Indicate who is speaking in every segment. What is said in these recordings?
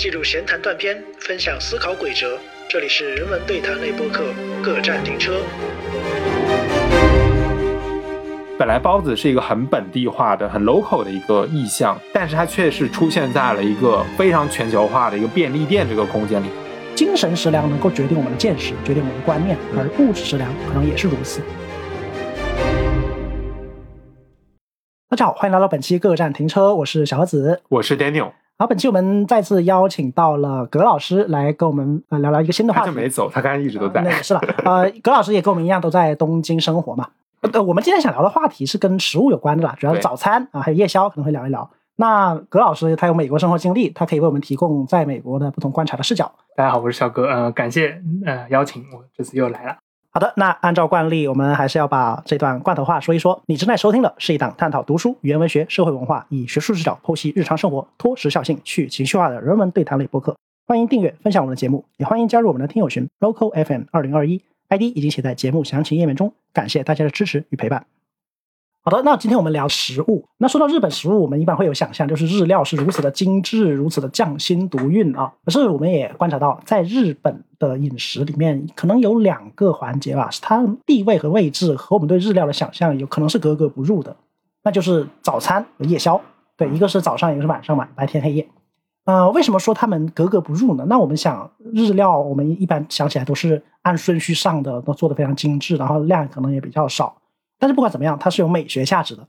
Speaker 1: 记录闲谈断片，分享思考轨哲。这里是人文对谈类播客，各站停车。
Speaker 2: 本来包子是一个很本地化的、很 local 的一个意象，但是它却是出现在了一个非常全球化的一个便利店这个空间里。
Speaker 3: 精神食粮能够决定我们的见识，决定我们的观念，而物质食粮可能也是如此。大家好，欢迎来到本期各站停车，我是小何子，
Speaker 2: 我是 Daniel。
Speaker 3: 好，本期我们再次邀请到了葛老师来跟我们呃聊聊一个新的话题。
Speaker 2: 他就没走，他刚才一直都在。
Speaker 3: 那也是了，呃，葛老师也跟我们一样都在东京生活嘛。呃，我们今天想聊的话题是跟食物有关的啦，主要是早餐啊，还有夜宵可能会聊一聊。那葛老师他有美国生活经历，他可以为我们提供在美国的不同观察的视角。
Speaker 4: 大家好，我是小葛，呃，感谢呃邀请，我这次又来了。
Speaker 3: 好的，那按照惯例，我们还是要把这段罐头话说一说。你正在收听的是一档探讨读书、语言文学、社会文化，以学术视角剖析日常生活、脱时效性、去情绪化的人文对谈类播客。欢迎订阅、分享我们的节目，也欢迎加入我们的听友群 Local FM 二零二一，ID 已经写在节目详情页面中。感谢大家的支持与陪伴。好的，那今天我们聊食物。那说到日本食物，我们一般会有想象，就是日料是如此的精致，如此的匠心独运啊。可是我们也观察到，在日本的饮食里面，可能有两个环节吧，是它地位和位置和我们对日料的想象有可能是格格不入的。那就是早餐和夜宵。对，一个是早上，一个是晚上嘛，白天黑夜。呃，为什么说他们格格不入呢？那我们想，日料我们一般想起来都是按顺序上的，都做的非常精致，然后量可能也比较少。但是不管怎么样，它是有美学价值的。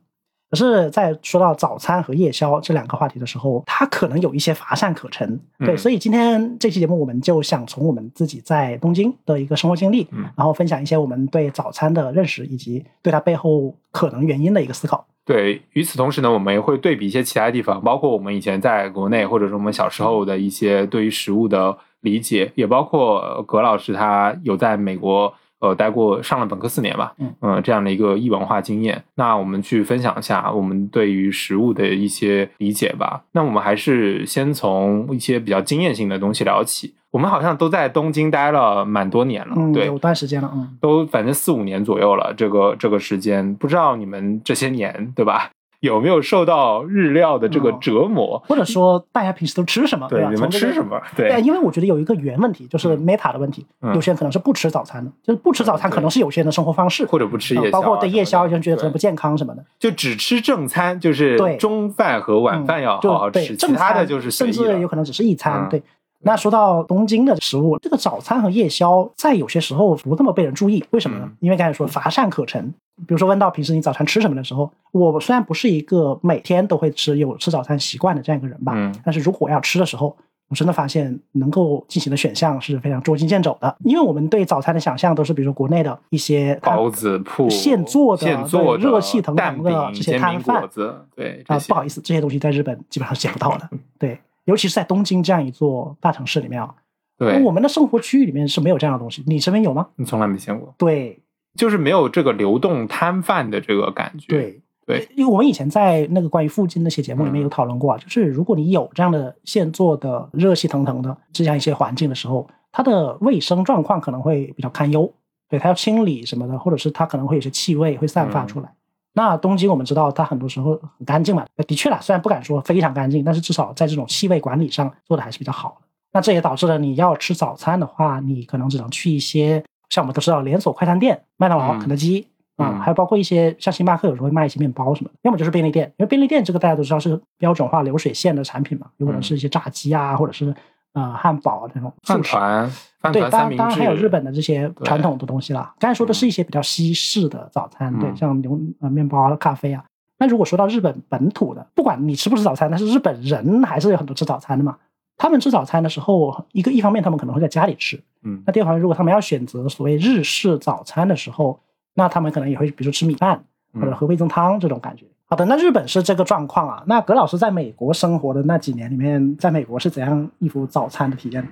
Speaker 3: 可是，在说到早餐和夜宵这两个话题的时候，它可能有一些乏善可陈。对，所以今天这期节目，我们就想从我们自己在东京的一个生活经历，然后分享一些我们对早餐的认识，以及对它背后可能原因的一个思考。
Speaker 2: 对，与此同时呢，我们也会对比一些其他地方，包括我们以前在国内，或者是我们小时候的一些对于食物的理解，也包括葛老师他有在美国。呃，待过上了本科四年吧，嗯，这样的一个异文化经验，那我们去分享一下我们对于食物的一些理解吧。那我们还是先从一些比较经验性的东西聊起。我们好像都在东京待了蛮多年了，对，
Speaker 3: 有段时间了，嗯，
Speaker 2: 都反正四五年左右了。这个这个时间，不知道你们这些年，对吧？有没有受到日料的这个折磨，
Speaker 3: 或者说大家平时都吃什么？
Speaker 2: 对，你们吃什么？对，
Speaker 3: 因为我觉得有一个原问题，就是 meta 的问题。有些人可能是不吃早餐的，就是不吃早餐，可能是有些人的生活方式，
Speaker 2: 或者不吃夜宵，
Speaker 3: 包括对夜宵，有人觉得可能不健康什么的，
Speaker 2: 就只吃正餐，就是中饭和晚饭要好好吃，其他的就是
Speaker 3: 甚至有可能只是一餐。对。那说到东京的食物，这个早餐和夜宵在有些时候不那么被人注意，为什么呢？因为刚才说乏善可陈。比如说问到平时你早餐吃什么的时候，我虽然不是一个每天都会吃有吃早餐习惯的这样一个人吧，但是如果要吃的时候，我真的发现能够进行的选项是非常捉襟见肘的。因为我们对早餐的想象都是比如说国内的一些
Speaker 2: 包子铺、
Speaker 3: 现做的、
Speaker 2: 现做
Speaker 3: 的热气腾腾的这些摊贩，
Speaker 2: 对
Speaker 3: 啊，不好意思，这些东西在日本基本上是见不到的。对。尤其是在东京这样一座大城市里面啊，
Speaker 2: 对，
Speaker 3: 我们的生活区域里面是没有这样的东西。你身边有吗？
Speaker 2: 你从来没见过。
Speaker 3: 对，
Speaker 2: 就是没有这个流动摊贩的这个感觉。
Speaker 3: 对
Speaker 2: 对，
Speaker 3: 因为我们以前在那个关于附近那些节目里面有讨论过啊，就是如果你有这样的现做的热气腾腾的这样一些环境的时候，它的卫生状况可能会比较堪忧。对，它要清理什么的，或者是它可能会有些气味会散发出来。那东京我们知道它很多时候很干净嘛，的确啦，虽然不敢说非常干净，但是至少在这种气味管理上做的还是比较好的。那这也导致了你要吃早餐的话，你可能只能去一些像我们都知道连锁快餐店，麦当劳、肯德基啊，还有包括一些像星巴克有时候会卖一些面包什么的，要么就是便利店，因为便利店这个大家都知道是标准化流水线的产品嘛，有可能是一些炸鸡啊，或者是。啊，汉堡这种
Speaker 2: 饭团，
Speaker 3: 对，当然当然还有日本的这些传统的东西啦。刚才说的是一些比较西式的早餐，对，像牛呃面包啊、咖啡啊。那如果说到日本本土的，不管你吃不吃早餐，但是日本人还是有很多吃早餐的嘛。他们吃早餐的时候，一个一方面他们可能会在家里吃，嗯，那第二方面如果他们要选择所谓日式早餐的时候，那他们可能也会比如说吃米饭或者喝味增汤这种感觉。好的，那日本是这个状况啊。那葛老师在美国生活的那几年里面，在美国是怎样一幅早餐的体验？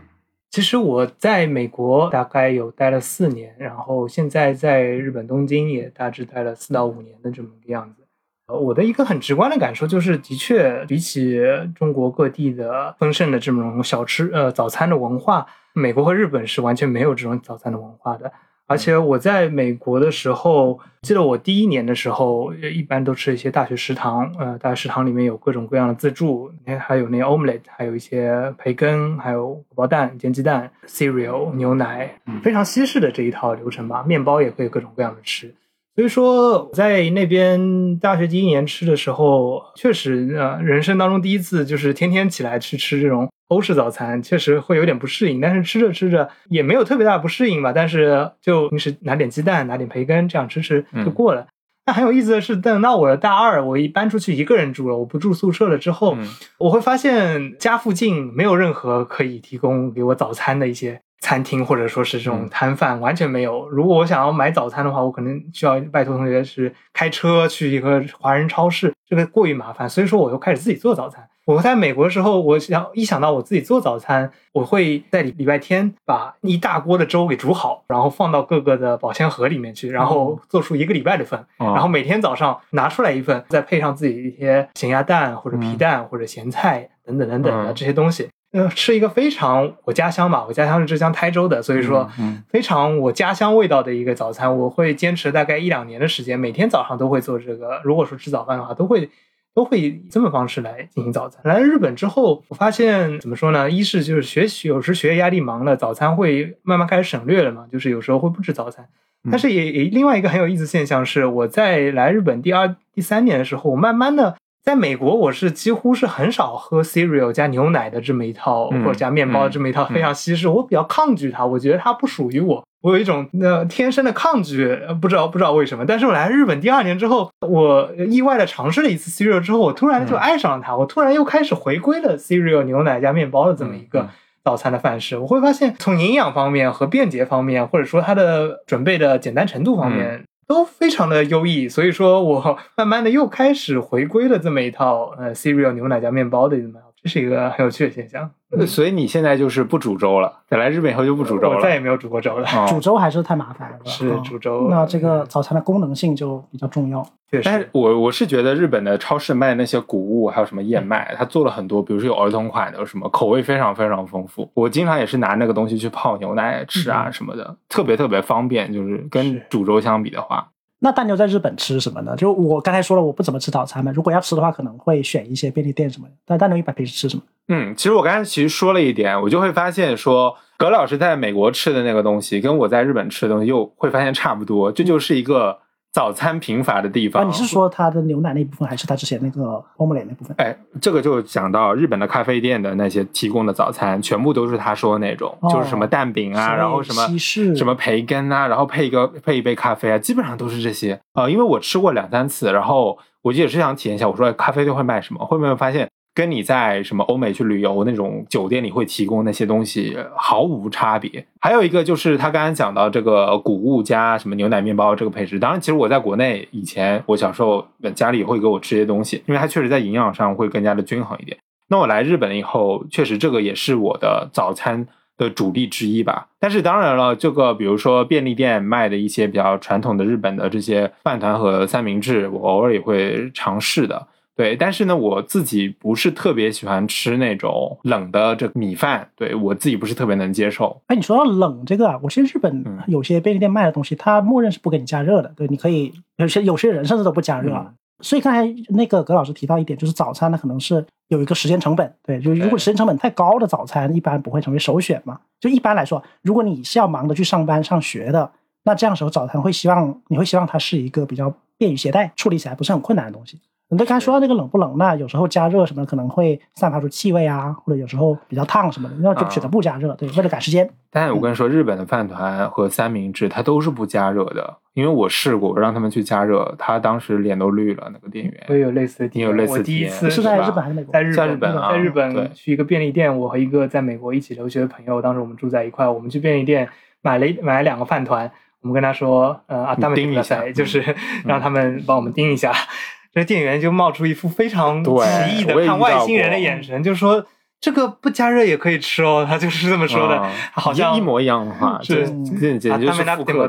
Speaker 4: 其实我在美国大概有待了四年，然后现在在日本东京也大致待了四到五年的这么个样子。呃，我的一个很直观的感受就是，的确比起中国各地的丰盛的这种小吃呃早餐的文化，美国和日本是完全没有这种早餐的文化的。而且我在美国的时候，记得我第一年的时候，呃一般都吃一些大学食堂，呃，大学食堂里面有各种各样的自助，还有那个 omelette，还有一些培根，还有荷包蛋、煎鸡蛋、cereal、牛奶，非常西式的这一套流程吧。面包也可以各种各样的吃。所以说，我在那边大学第一年吃的时候，确实，呃，人生当中第一次就是天天起来去吃这种欧式早餐，确实会有点不适应。但是吃着吃着也没有特别大的不适应吧，但是就平时拿点鸡蛋，拿点培根，这样吃吃就过了。那很有意思的是，等到我的大二，我一搬出去一个人住了，我不住宿舍了之后，
Speaker 2: 嗯
Speaker 4: 我会发现家附近没有任何可以提供给我早餐的一些餐厅，或者说是这种
Speaker 2: 嗯
Speaker 4: 摊贩，完全没有。如果我想要买早餐的话，我可能需要拜托同学是开车去一个华人超市，这个过于麻烦，所以说我又开始自己做早餐。我在美国的时候，我想一想到我自己做早餐，我会在礼礼拜天把一大锅的粥给煮好，然后放到各个的保鲜盒里面去，然后做出一个礼拜的份，
Speaker 2: 哦
Speaker 4: 然后每天早上拿出来一份，再配上自己一些咸鸭蛋或者皮蛋或者咸菜等等等等的
Speaker 2: 嗯
Speaker 4: 这些东西。呃，吃一个非常我家乡吧，我家乡是浙江台州的，所以说
Speaker 2: 嗯
Speaker 4: 非常我家乡味道的一个早餐，我会坚持大概一两年的时间，每天早上都会做这个。如果说吃早饭的话，都会都会以这么方式来进行早餐。来日本之后，我发现怎么说呢？一是就是学习有时学业压力忙了，早餐会慢慢开始省略了嘛，就是有时候会不吃早餐。但是也也另外一个很有意思现象是，我在来日本第二、第三年的时候，我慢慢的在美国，我是几乎是很少喝 cereal 加牛奶的这么一套，
Speaker 2: 嗯
Speaker 4: 或者加面包的这么一套非常西式，我比较抗拒它，我觉得它不属于我。我有一种呃天生的抗拒，呃不知道不知道为什么。但是我来日本第二年之后，我意外的尝试了一次 cereal 之后，我突然就爱上了它，我突然又开始回归了 cereal 牛奶加面包的这么一个早餐的范式。我会发现，从营养方面和便捷方面，或者说它的准备的简单程度方面。都非常的优异，所以说我慢慢的又开始回归了这么一套呃 cereal 牛奶加面包的这么，这是一个很有趣的现象。
Speaker 2: 呃所以你现在就是不煮粥了，在来日本以后就不煮粥了。
Speaker 4: 我再也没有煮过粥了。
Speaker 2: 哦
Speaker 3: 煮粥还是太麻烦了，
Speaker 4: 是煮粥
Speaker 3: 那这个早餐的功能性就比较重要。
Speaker 4: 确
Speaker 2: 但是
Speaker 4: 实，
Speaker 2: 我我是觉得日本的超市卖的那些谷物，还有什么燕麦，它做了很多，比如说有儿童款的，有什么口味非常非常丰富。我经常也是拿那个东西去泡牛奶吃啊
Speaker 4: 嗯
Speaker 2: 什么的，特别特别方便。就是跟煮粥相比的话，
Speaker 3: 那大牛在日本吃什么呢？就我刚才说了，我不怎么吃早餐嘛。如果要吃的话，可能会选一些便利店什么的。但大牛一般平时吃什么？
Speaker 2: 嗯，其实我刚才其实说了一点，我就会发现说，葛老师在美国吃的那个东西，跟我在日本吃的东西又会发现差不多，这就是一个早餐贫乏的地
Speaker 3: 啊，
Speaker 2: 方。
Speaker 3: 你是说它的牛奶那部分，还是它之前那个 omelette 那部分？
Speaker 2: 哎，这个就讲到日本的咖啡店的那些提供的早餐，全部都是他说的那种，
Speaker 3: 哦
Speaker 2: 就是什么蛋饼啊，然后什么
Speaker 3: 西
Speaker 2: 什么培根啊，然后配一个配一杯咖啡啊，基本上都是这些。呃，因为我吃过两三次，然后我也是想体验一下，我说哎咖啡店会卖什么，会不会发现跟你在什么欧美去旅游那种酒店里会提供那些东西毫无差别。还有一个就是他刚刚讲到这个谷物加什么牛奶面包这个配置，当然其实我在国内以前我小时候家里也会给我吃些东西，因为它确实在营养上会更加的均衡一点。那我来日本以后，确实这个也是我的早餐的主力之一吧。但是当然了，这个比如说便利店卖的一些比较传统的日本的这些饭团和三明治，我偶尔也会尝试的。对，但是呢，我自己不是特别喜欢吃那种冷的这个米饭，对我自己不是特别能接受。
Speaker 3: 哎，你说到冷这个啊，我其实日本
Speaker 2: 嗯
Speaker 3: 有些便利店卖的东西，它默认是不给你加热的。对，你可以有些有些人甚至都不加热所以刚才那个葛老师提到一点，就是早餐呢可能是有一个时间成本。对，就是如果时间成本太高的早餐，一般不会成为首选嘛。就一般来说，如果你是要忙着去上班上学的，那这样时候早餐会希望你会希望它是一个比较便于携带、处理起来不是很困难的东西。你刚才说到那个冷不冷，那有时候加热什么的可能会散发出气味啊，或者有时候比较烫什么的，那就选择不加热。对，为了赶时间。
Speaker 2: 但是我跟你说，日本的饭团和三明治它都是不加热的，因为我试过，我让他们去加热，他当时脸都绿了，那个店员。
Speaker 4: 我也有类似的。
Speaker 2: 你有类似
Speaker 4: 我第一次
Speaker 3: 是在日本还是美国？
Speaker 4: 在日
Speaker 2: 在日本啊
Speaker 4: 在日本去一个便利店，我和一个在美国一起留学的朋友，当时我们住在一块，我们去便利店买了一买了两个饭团，我们跟他说，呃啊，
Speaker 2: 你
Speaker 4: 他们
Speaker 2: 盯一下嗯
Speaker 4: 就是让他们帮我们盯一下。这店员就冒出一副非常奇异的看外星人的眼神，就说这个不加热也可以吃哦，他就是这么说的，
Speaker 2: 啊
Speaker 4: 好像
Speaker 2: 一模一样的话，
Speaker 4: 是
Speaker 2: 这这简直就是
Speaker 4: 他们那
Speaker 2: 复刻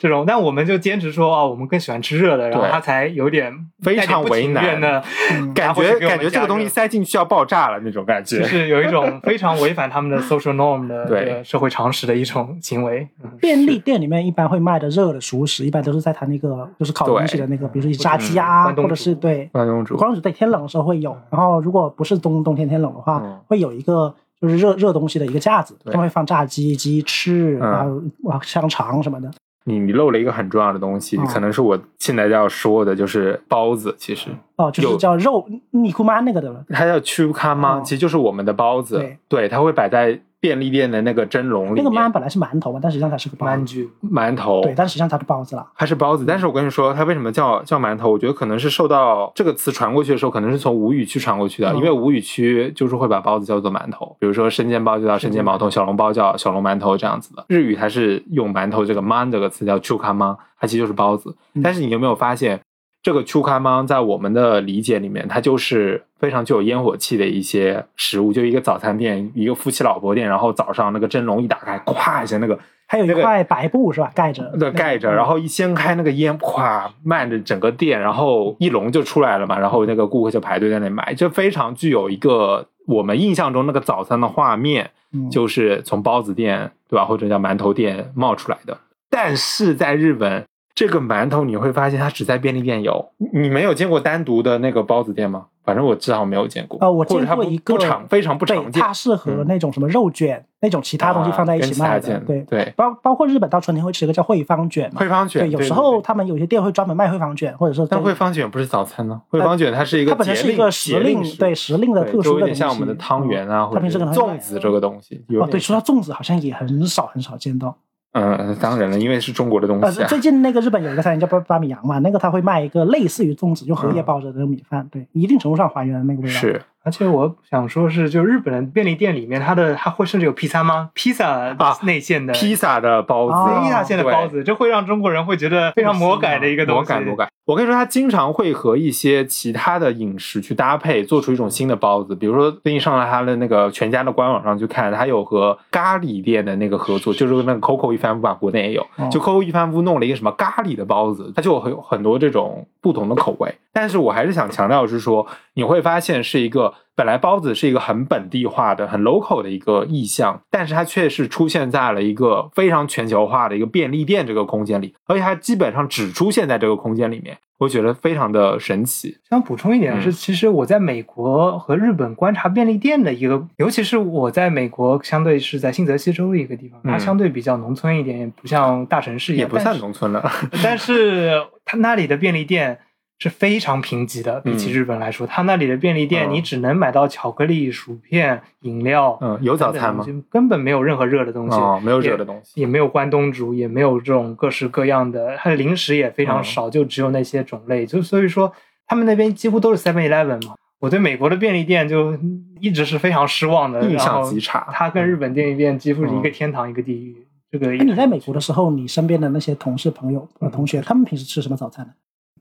Speaker 4: 这种，但我们就坚持说啊，我们更喜欢吃热的，然后他才有点
Speaker 2: 非常为难
Speaker 4: 的，
Speaker 3: 嗯
Speaker 2: 感觉感觉这个东西塞进去要爆炸了那种感觉。
Speaker 4: 就是有一种 非常违反他们的 social norm 的
Speaker 2: 对
Speaker 4: 这个社会常识的一种行为。嗯
Speaker 3: 便利店里面一般会卖的热的熟食，一般都是在他那个就是烤东西的那个，比如说一炸鸡啊，或者是对
Speaker 2: 关东煮
Speaker 3: 关东煮，对天冷的时候会有。然后如果不是冬冬天天冷的话，
Speaker 2: 嗯。
Speaker 3: 会有一个就是热热东西的一个架子，上面会放炸鸡、鸡翅，
Speaker 2: 嗯。
Speaker 3: 然后哇香肠什么的。
Speaker 2: 你你漏了一个很重要的东西，
Speaker 3: 嗯
Speaker 2: 可能是我现在要说的，就是包子。其实。
Speaker 3: 哦，就是叫肉尼姑妈那个的了，
Speaker 2: 它叫 m a
Speaker 3: 哦。
Speaker 2: 其实就是我们的包子。
Speaker 3: 对
Speaker 2: 它会摆在便利店的那个蒸笼里面。
Speaker 3: 那个曼本来是馒头嘛，但实际上它是个包子。
Speaker 2: 馒头，
Speaker 3: 对，但实际上它是包子了。
Speaker 2: 它是包子，但是我跟你说，它为什么叫叫馒头？我觉得可能是受到这个词传过去的时候，可能是从吴语区传过去的，
Speaker 3: 嗯
Speaker 2: 因为吴语区就是会把包子叫做馒头，比如说生煎包就叫生煎毛头，小笼包叫小笼馒头这样子的。日语它是用馒头这个 man 这个词叫 chukama，它其实就是包子。
Speaker 3: 嗯
Speaker 2: 但是你有没有发现，这个 chukama 在我们的理解里面，它就是非常具有烟火气的一些食物，就一个早餐店，一个夫妻老婆店，然后早上那个蒸笼一打开，咵一下那个。
Speaker 3: 还有一块白布是吧？盖着。
Speaker 2: 对，盖着，
Speaker 3: 嗯
Speaker 2: 然后一掀开那个烟，咵，漫着整个店，然后一笼就出来了嘛，然后那个顾客就排队在那里买，就非常具有一个我们印象中那个早餐的画面，
Speaker 3: 嗯
Speaker 2: 就是从包子店对吧，或者叫馒头店冒出来的。但是在日本，这个馒头你会发现它只在便利店有，你没有见过单独的那个包子店吗？反正我至少没有见过。
Speaker 3: 呃，我见过一个
Speaker 2: 不常非常不
Speaker 3: 对
Speaker 2: 常见，
Speaker 3: 它是和那种什么肉卷、那种其他东西放在一起卖的。对，
Speaker 2: 对，
Speaker 3: 包包括日本到春天会吃一个叫惠方卷嘛。
Speaker 2: 惠方卷，
Speaker 3: 对，有时候他们有些店会专门卖惠方卷，或者是
Speaker 2: 但
Speaker 3: 对
Speaker 2: 惠方卷不是早餐呢，惠方卷它是一个
Speaker 3: 它本身是一个时
Speaker 2: 令
Speaker 3: 对时令的特殊的东西。
Speaker 2: 点像我们的汤圆啊，或者粽子这个东西。有
Speaker 3: 哦，对，说到粽子，好像也很少很少见到。
Speaker 2: 嗯，当然了，因为是中国的东
Speaker 3: 呃，
Speaker 2: 西啊。
Speaker 3: 最近那个日本有一个餐厅叫巴巴米扬嘛，那个他会卖一个类似于粽子，用荷叶包着的那种米饭，对，一定程度上还原了那个味道。
Speaker 2: 是
Speaker 4: 而且我想说是，就日本的便利店里面，它的它会甚至有披萨吗？披萨
Speaker 2: 啊
Speaker 4: 内馅的
Speaker 2: 披萨的包子，
Speaker 3: 哦
Speaker 4: 披萨馅的包子，这会让中国人会觉得非常魔改的一个东西。
Speaker 2: 魔改魔改。我跟你说，它经常会和一些其他的饮食去搭配，做出一种新的包子。比如说，最近上了它的那个全家的官网上去看，它有和咖喱店的那个合作，就是那个 Coco 一番屋吧，国内也有
Speaker 3: 哦。
Speaker 2: 就 Coco 一番屋弄了一个什么咖喱的包子，它就有很多这种不同的口味。但是我还是想强调是说，你会发现是一个本来包子是一个很本地化的、很 local 的一个意象，但是它却是出现在了一个非常全球化的一个便利店这个空间里，而且它基本上只出现在这个空间里面，我觉得非常的神奇。
Speaker 4: 想补充一点是，
Speaker 2: 嗯
Speaker 4: 其实我在美国和日本观察便利店的一个，尤其是我在美国，相对是在新泽西州的一个地方，它
Speaker 2: 嗯
Speaker 4: 相对比较农村一点，也不像大城市
Speaker 2: 也不算农村了，
Speaker 4: 但是它那里的便利店是非常贫瘠的，比起
Speaker 2: 嗯
Speaker 4: 日本来说，它那里的便利店
Speaker 2: 嗯
Speaker 4: 你只能买到巧克力、薯片、饮料，
Speaker 2: 嗯，有早餐吗？
Speaker 4: 根本没有任何热的东西，
Speaker 2: 哦，没有热的东西。
Speaker 4: 也没有关东煮，也没有这种各式各样的，它的零食也非常
Speaker 2: 嗯
Speaker 4: 少，就只有那些种类。就所以说，他们那边几乎都是 Seven Eleven 嘛。我对美国的便利店就一直是非常失望的，
Speaker 2: 印象极差
Speaker 4: 它跟日本便利店几乎是一个
Speaker 2: 嗯
Speaker 4: 天堂一个地狱。这个
Speaker 3: 那你在美国的时候，你身边的那些同事、朋友、呃同学，他们平时吃什么早餐呢？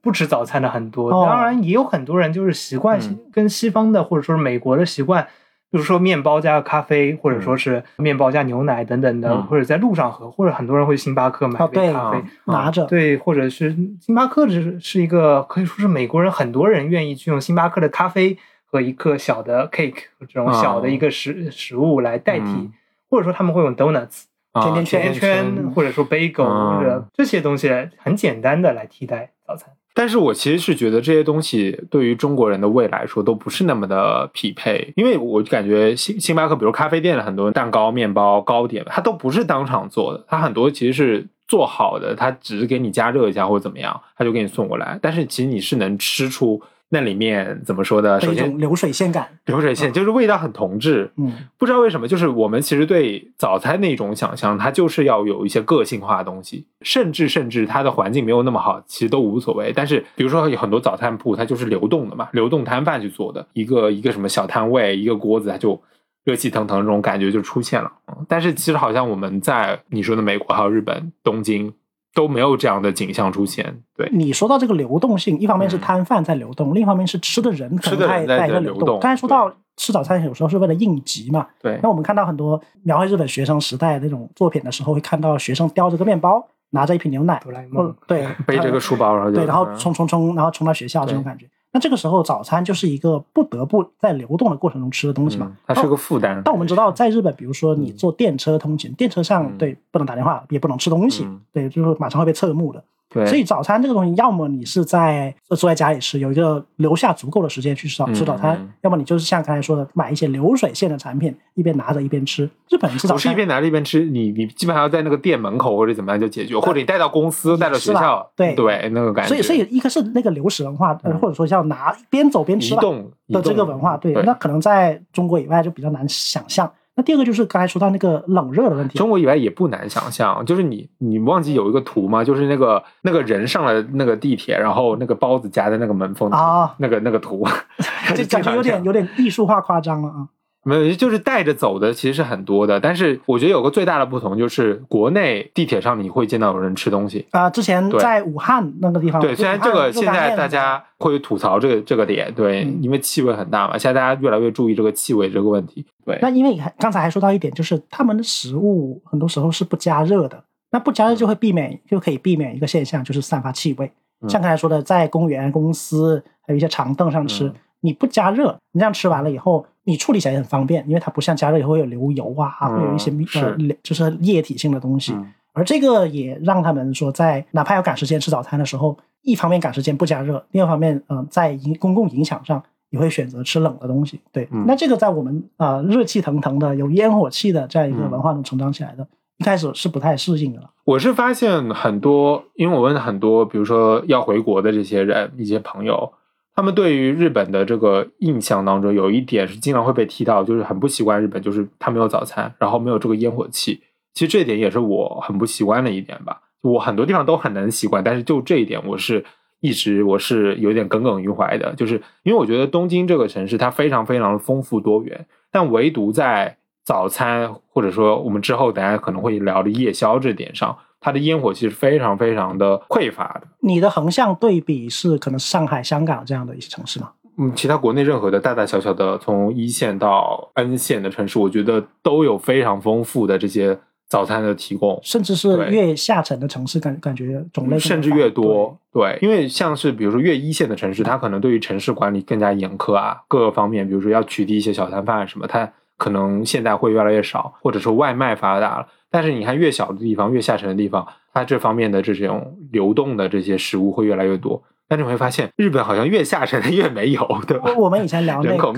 Speaker 4: 不吃早餐的很多，
Speaker 3: 哦。
Speaker 4: 当然也有很多人就是习惯
Speaker 2: 嗯。
Speaker 4: 跟西方的或者说是美国的习惯，比如说面包加咖啡，或者说是面包加牛奶等等的，
Speaker 2: 嗯。
Speaker 4: 或者在路上喝，或者很多人会星巴克买杯咖啡。，
Speaker 3: 拿着。
Speaker 4: 对，或者是星巴克是是一个可以说是美国人很多人愿意去用星巴克的咖啡和一个小的 cake 这种小的一个食、食物来代替，
Speaker 2: 嗯。
Speaker 4: 或者说他们会用 donuts
Speaker 2: 啊
Speaker 3: 甜甜圈
Speaker 4: 或者说 bagel、
Speaker 2: 嗯
Speaker 4: 或者这些东西很简单的来替代早餐。
Speaker 2: 但是我其实是觉得这些东西对于中国人的胃来说都不是那么的匹配，因为我感觉星星巴克，比如咖啡店的很多蛋糕、面包、糕点，它都不是当场做的，它很多其实是做好的，它只是给你加热一下或者怎么样，它就给你送过来。但是其实你是能吃出那里面怎么说的，首先
Speaker 3: 的一种流水线感，
Speaker 2: 流水线就是味道很同质，
Speaker 3: 嗯，
Speaker 2: 不知道为什么，就是我们其实对早餐那种想象，它就是要有一些个性化的东西，甚至甚至它的环境没有那么好，其实都无所谓。但是比如说有很多早餐铺，它就是流动的嘛，流动摊贩去做的，一个一个什么小摊位，一个锅子，它就热气腾腾这种感觉就出现了。嗯但是其实好像我们在你说的美国还有日本东京都没有这样的景象出现。对，
Speaker 3: 你说到这个流动性，一方面是
Speaker 2: 嗯
Speaker 3: 摊贩在流动，另一方面是吃的人在
Speaker 2: 在
Speaker 3: 在流
Speaker 2: 动
Speaker 3: 刚才说到吃早餐有时候是为了应急嘛。
Speaker 2: 对
Speaker 3: 那我们看到很多描绘日本学生时代那种作品的时候，会看到学生叼着个面包，拿着一瓶牛奶
Speaker 4: 哆啦 A，梦
Speaker 3: 对
Speaker 2: 背着个书包，然后
Speaker 3: 对，然后
Speaker 2: 嗯
Speaker 3: 冲冲冲，然后冲到学校这种感觉。那这个时候早餐就是一个不得不在流动的过程中吃的东西嘛
Speaker 2: 嗯。它是个负担。
Speaker 3: 但我们知道，在日本，比如说你坐电车通勤，电车上
Speaker 2: 嗯
Speaker 3: 对不能打电话，也不能吃东西
Speaker 2: 嗯，
Speaker 3: 对，就是马上会被侧目的。
Speaker 2: 对，
Speaker 3: 所以早餐这个东西，要么你是在呃坐在家里吃，有一个留下足够的时间去吃早
Speaker 2: 嗯
Speaker 3: 吃早餐
Speaker 2: 嗯，
Speaker 3: 要么你就是像刚才说的，买一些流水线的产品，一边拿着一边吃。日本人吃早餐
Speaker 2: 不是一边拿着一边吃，你你基本上要在那个店门口或者怎么样就解决，或者你带到公司、带到学校，
Speaker 3: 对
Speaker 2: 对那个感觉。
Speaker 3: 所以，所以一个是那个流食文化，或者说叫拿边走边吃吧
Speaker 2: 移动
Speaker 3: 的这个文化，对，
Speaker 2: 对
Speaker 3: 那可能在中国以外就比较难想象。那第二个就是刚才说到那个冷热的问题，
Speaker 2: 中国以外也不难想象，就是你你忘记有一个图吗？就是那个那个人上了那个地铁，然后那个包子夹在那个门缝
Speaker 3: 啊
Speaker 2: 那个那个图
Speaker 3: 就感觉有点有点艺术化夸张了啊。
Speaker 2: 没有，就是带着走的其实是很多的，但是我觉得有个最大的不同就是国内地铁上你会见到有人吃东西。
Speaker 3: 啊、之前在武汉那个地方，
Speaker 2: 对，虽然这个现在大家会吐槽这个这个点，对，
Speaker 3: 嗯
Speaker 2: 因为气味很大嘛，现在大家越来越注意这个气味这个问题。对，
Speaker 3: 那因为还刚才还说到一点，就是他们的食物很多时候是不加热的，那不加热就会避免，就可以避免一个现象，就是散发气味。
Speaker 2: 嗯
Speaker 3: 像刚才说的，在公园、公司还有一些长凳上吃，
Speaker 2: 嗯
Speaker 3: 你不加热，你这样吃完了以后，你处理起来也很方便，因为它不像加热以后会有流油啊，
Speaker 2: 嗯
Speaker 3: 会有一些呃
Speaker 2: 是
Speaker 3: 就是液体性的东西。
Speaker 2: 嗯
Speaker 3: 而这个也让他们说，在哪怕要赶时间吃早餐的时候，一方面赶时间不加热，另一方面，嗯、在影公共影响上也会选择吃冷的东西。对，
Speaker 2: 嗯
Speaker 3: 那这个在我们啊、呃热气腾腾的、有烟火气的这样一个
Speaker 2: 嗯
Speaker 3: 文化中成长起来的，一开始是不太适应的了。
Speaker 2: 我是发现很多，因为我问很多，比如说要回国的这些人，一些朋友，他们对于日本的这个印象当中，有一点是经常会被提到，就是很不习惯日本，就是他没有早餐，然后没有这个烟火气。其实这一点也是我很不习惯的一点吧。我很多地方都很能习惯，但是就这一点，我是一直我是有点耿耿于怀的，就是因为我觉得东京这个城市它非常非常丰富多元，但唯独在早餐或者说我们之后等下可能会聊的夜宵这点上，它的烟火气是非常非常的匮乏的。
Speaker 3: 你的横向对比是可能上海、香港这样的一些城市吗？
Speaker 2: 嗯，其他国内任何的大大小小的，从一线到 N 线的城市，我觉得都有非常丰富的这些早餐的提供。
Speaker 3: 甚至是越下沉的城市，感感觉种类
Speaker 2: 甚至越多，对，因为像是比如说越一线的城市，它可能对于城市管理更加严苛啊，各个方面，比如说要取缔一些小摊贩什么，它可能现在会越来越少，或者说外卖发达了。但是你看越小的地方，越下沉的地方，它这方面的这种流动的这些食物会越来越多。但是你会发现，日本好像越下沉的越没有，对吧？
Speaker 3: 我我们以前聊那个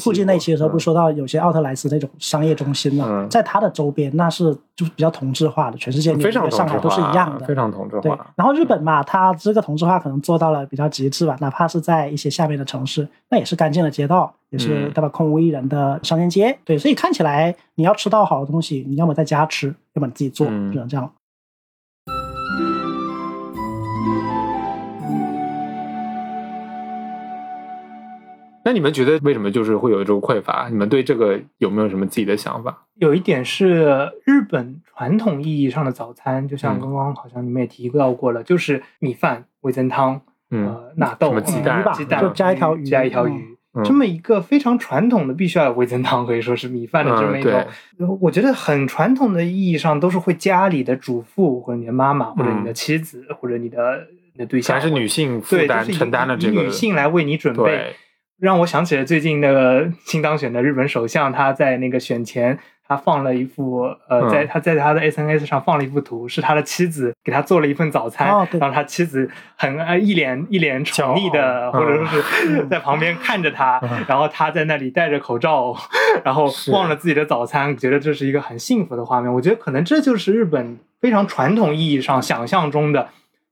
Speaker 3: 附近那期的时候，不是说到有些奥特莱斯那种商业中心嘛，
Speaker 2: 嗯
Speaker 3: 在它的周边那是就是比较同质化的，全世界纽
Speaker 2: 非常、
Speaker 3: 上海都是一样的，
Speaker 2: 非常同质化。
Speaker 3: 然后日本嘛，它这个同质化可能做到了比较极致吧，哪怕是在一些下面的城市，那也是干净的街道，也是
Speaker 2: 嗯
Speaker 3: 对吧？空无一人的商店街，对，所以看起来你要吃到好的东西，你要么在家吃，要么你自己做，
Speaker 2: 嗯
Speaker 3: 只能这样。
Speaker 2: 那你们觉得为什么就是会有这种匮乏？你们对这个有没有什么自己的想法？
Speaker 4: 有一点是日本传统意义上的早餐，就像
Speaker 2: 嗯
Speaker 4: 刚刚好像你们也提到过了，就是米饭、味增汤、
Speaker 2: 嗯
Speaker 4: 呃纳豆、
Speaker 2: 鸡蛋
Speaker 4: 鸡蛋
Speaker 3: 就加一条鱼
Speaker 4: 加一条
Speaker 3: 嗯
Speaker 4: 鱼。
Speaker 2: 嗯
Speaker 4: 这么一个非常传统的必须要有味增汤，可以说是米饭的这么一
Speaker 2: 嗯
Speaker 4: 种，我觉得很传统的意义上都是会家里的主妇或者你的妈妈或者你的妻子或者你的你的对象，
Speaker 2: 还是女性负
Speaker 4: 对，就是以
Speaker 2: 担承担了这个
Speaker 4: 女性来为你准备
Speaker 2: 对，
Speaker 4: 让我想起了最近那个新当选的日本首相，他在那个选前，他放了一幅呃，
Speaker 2: 嗯
Speaker 4: 在他在他的 SNS 上放了一幅图，是他的妻子给他做了一份早餐，
Speaker 3: 哦
Speaker 4: 然后他妻子很呃一脸一脸宠溺的，或者说是在旁边看着他，
Speaker 2: 嗯
Speaker 4: 然后他在那里戴着口罩，然后
Speaker 2: 是
Speaker 4: 忘了自己的早餐，觉得这是一个很幸福的画面。我觉得可能这就是日本非常传统意义上想象中的。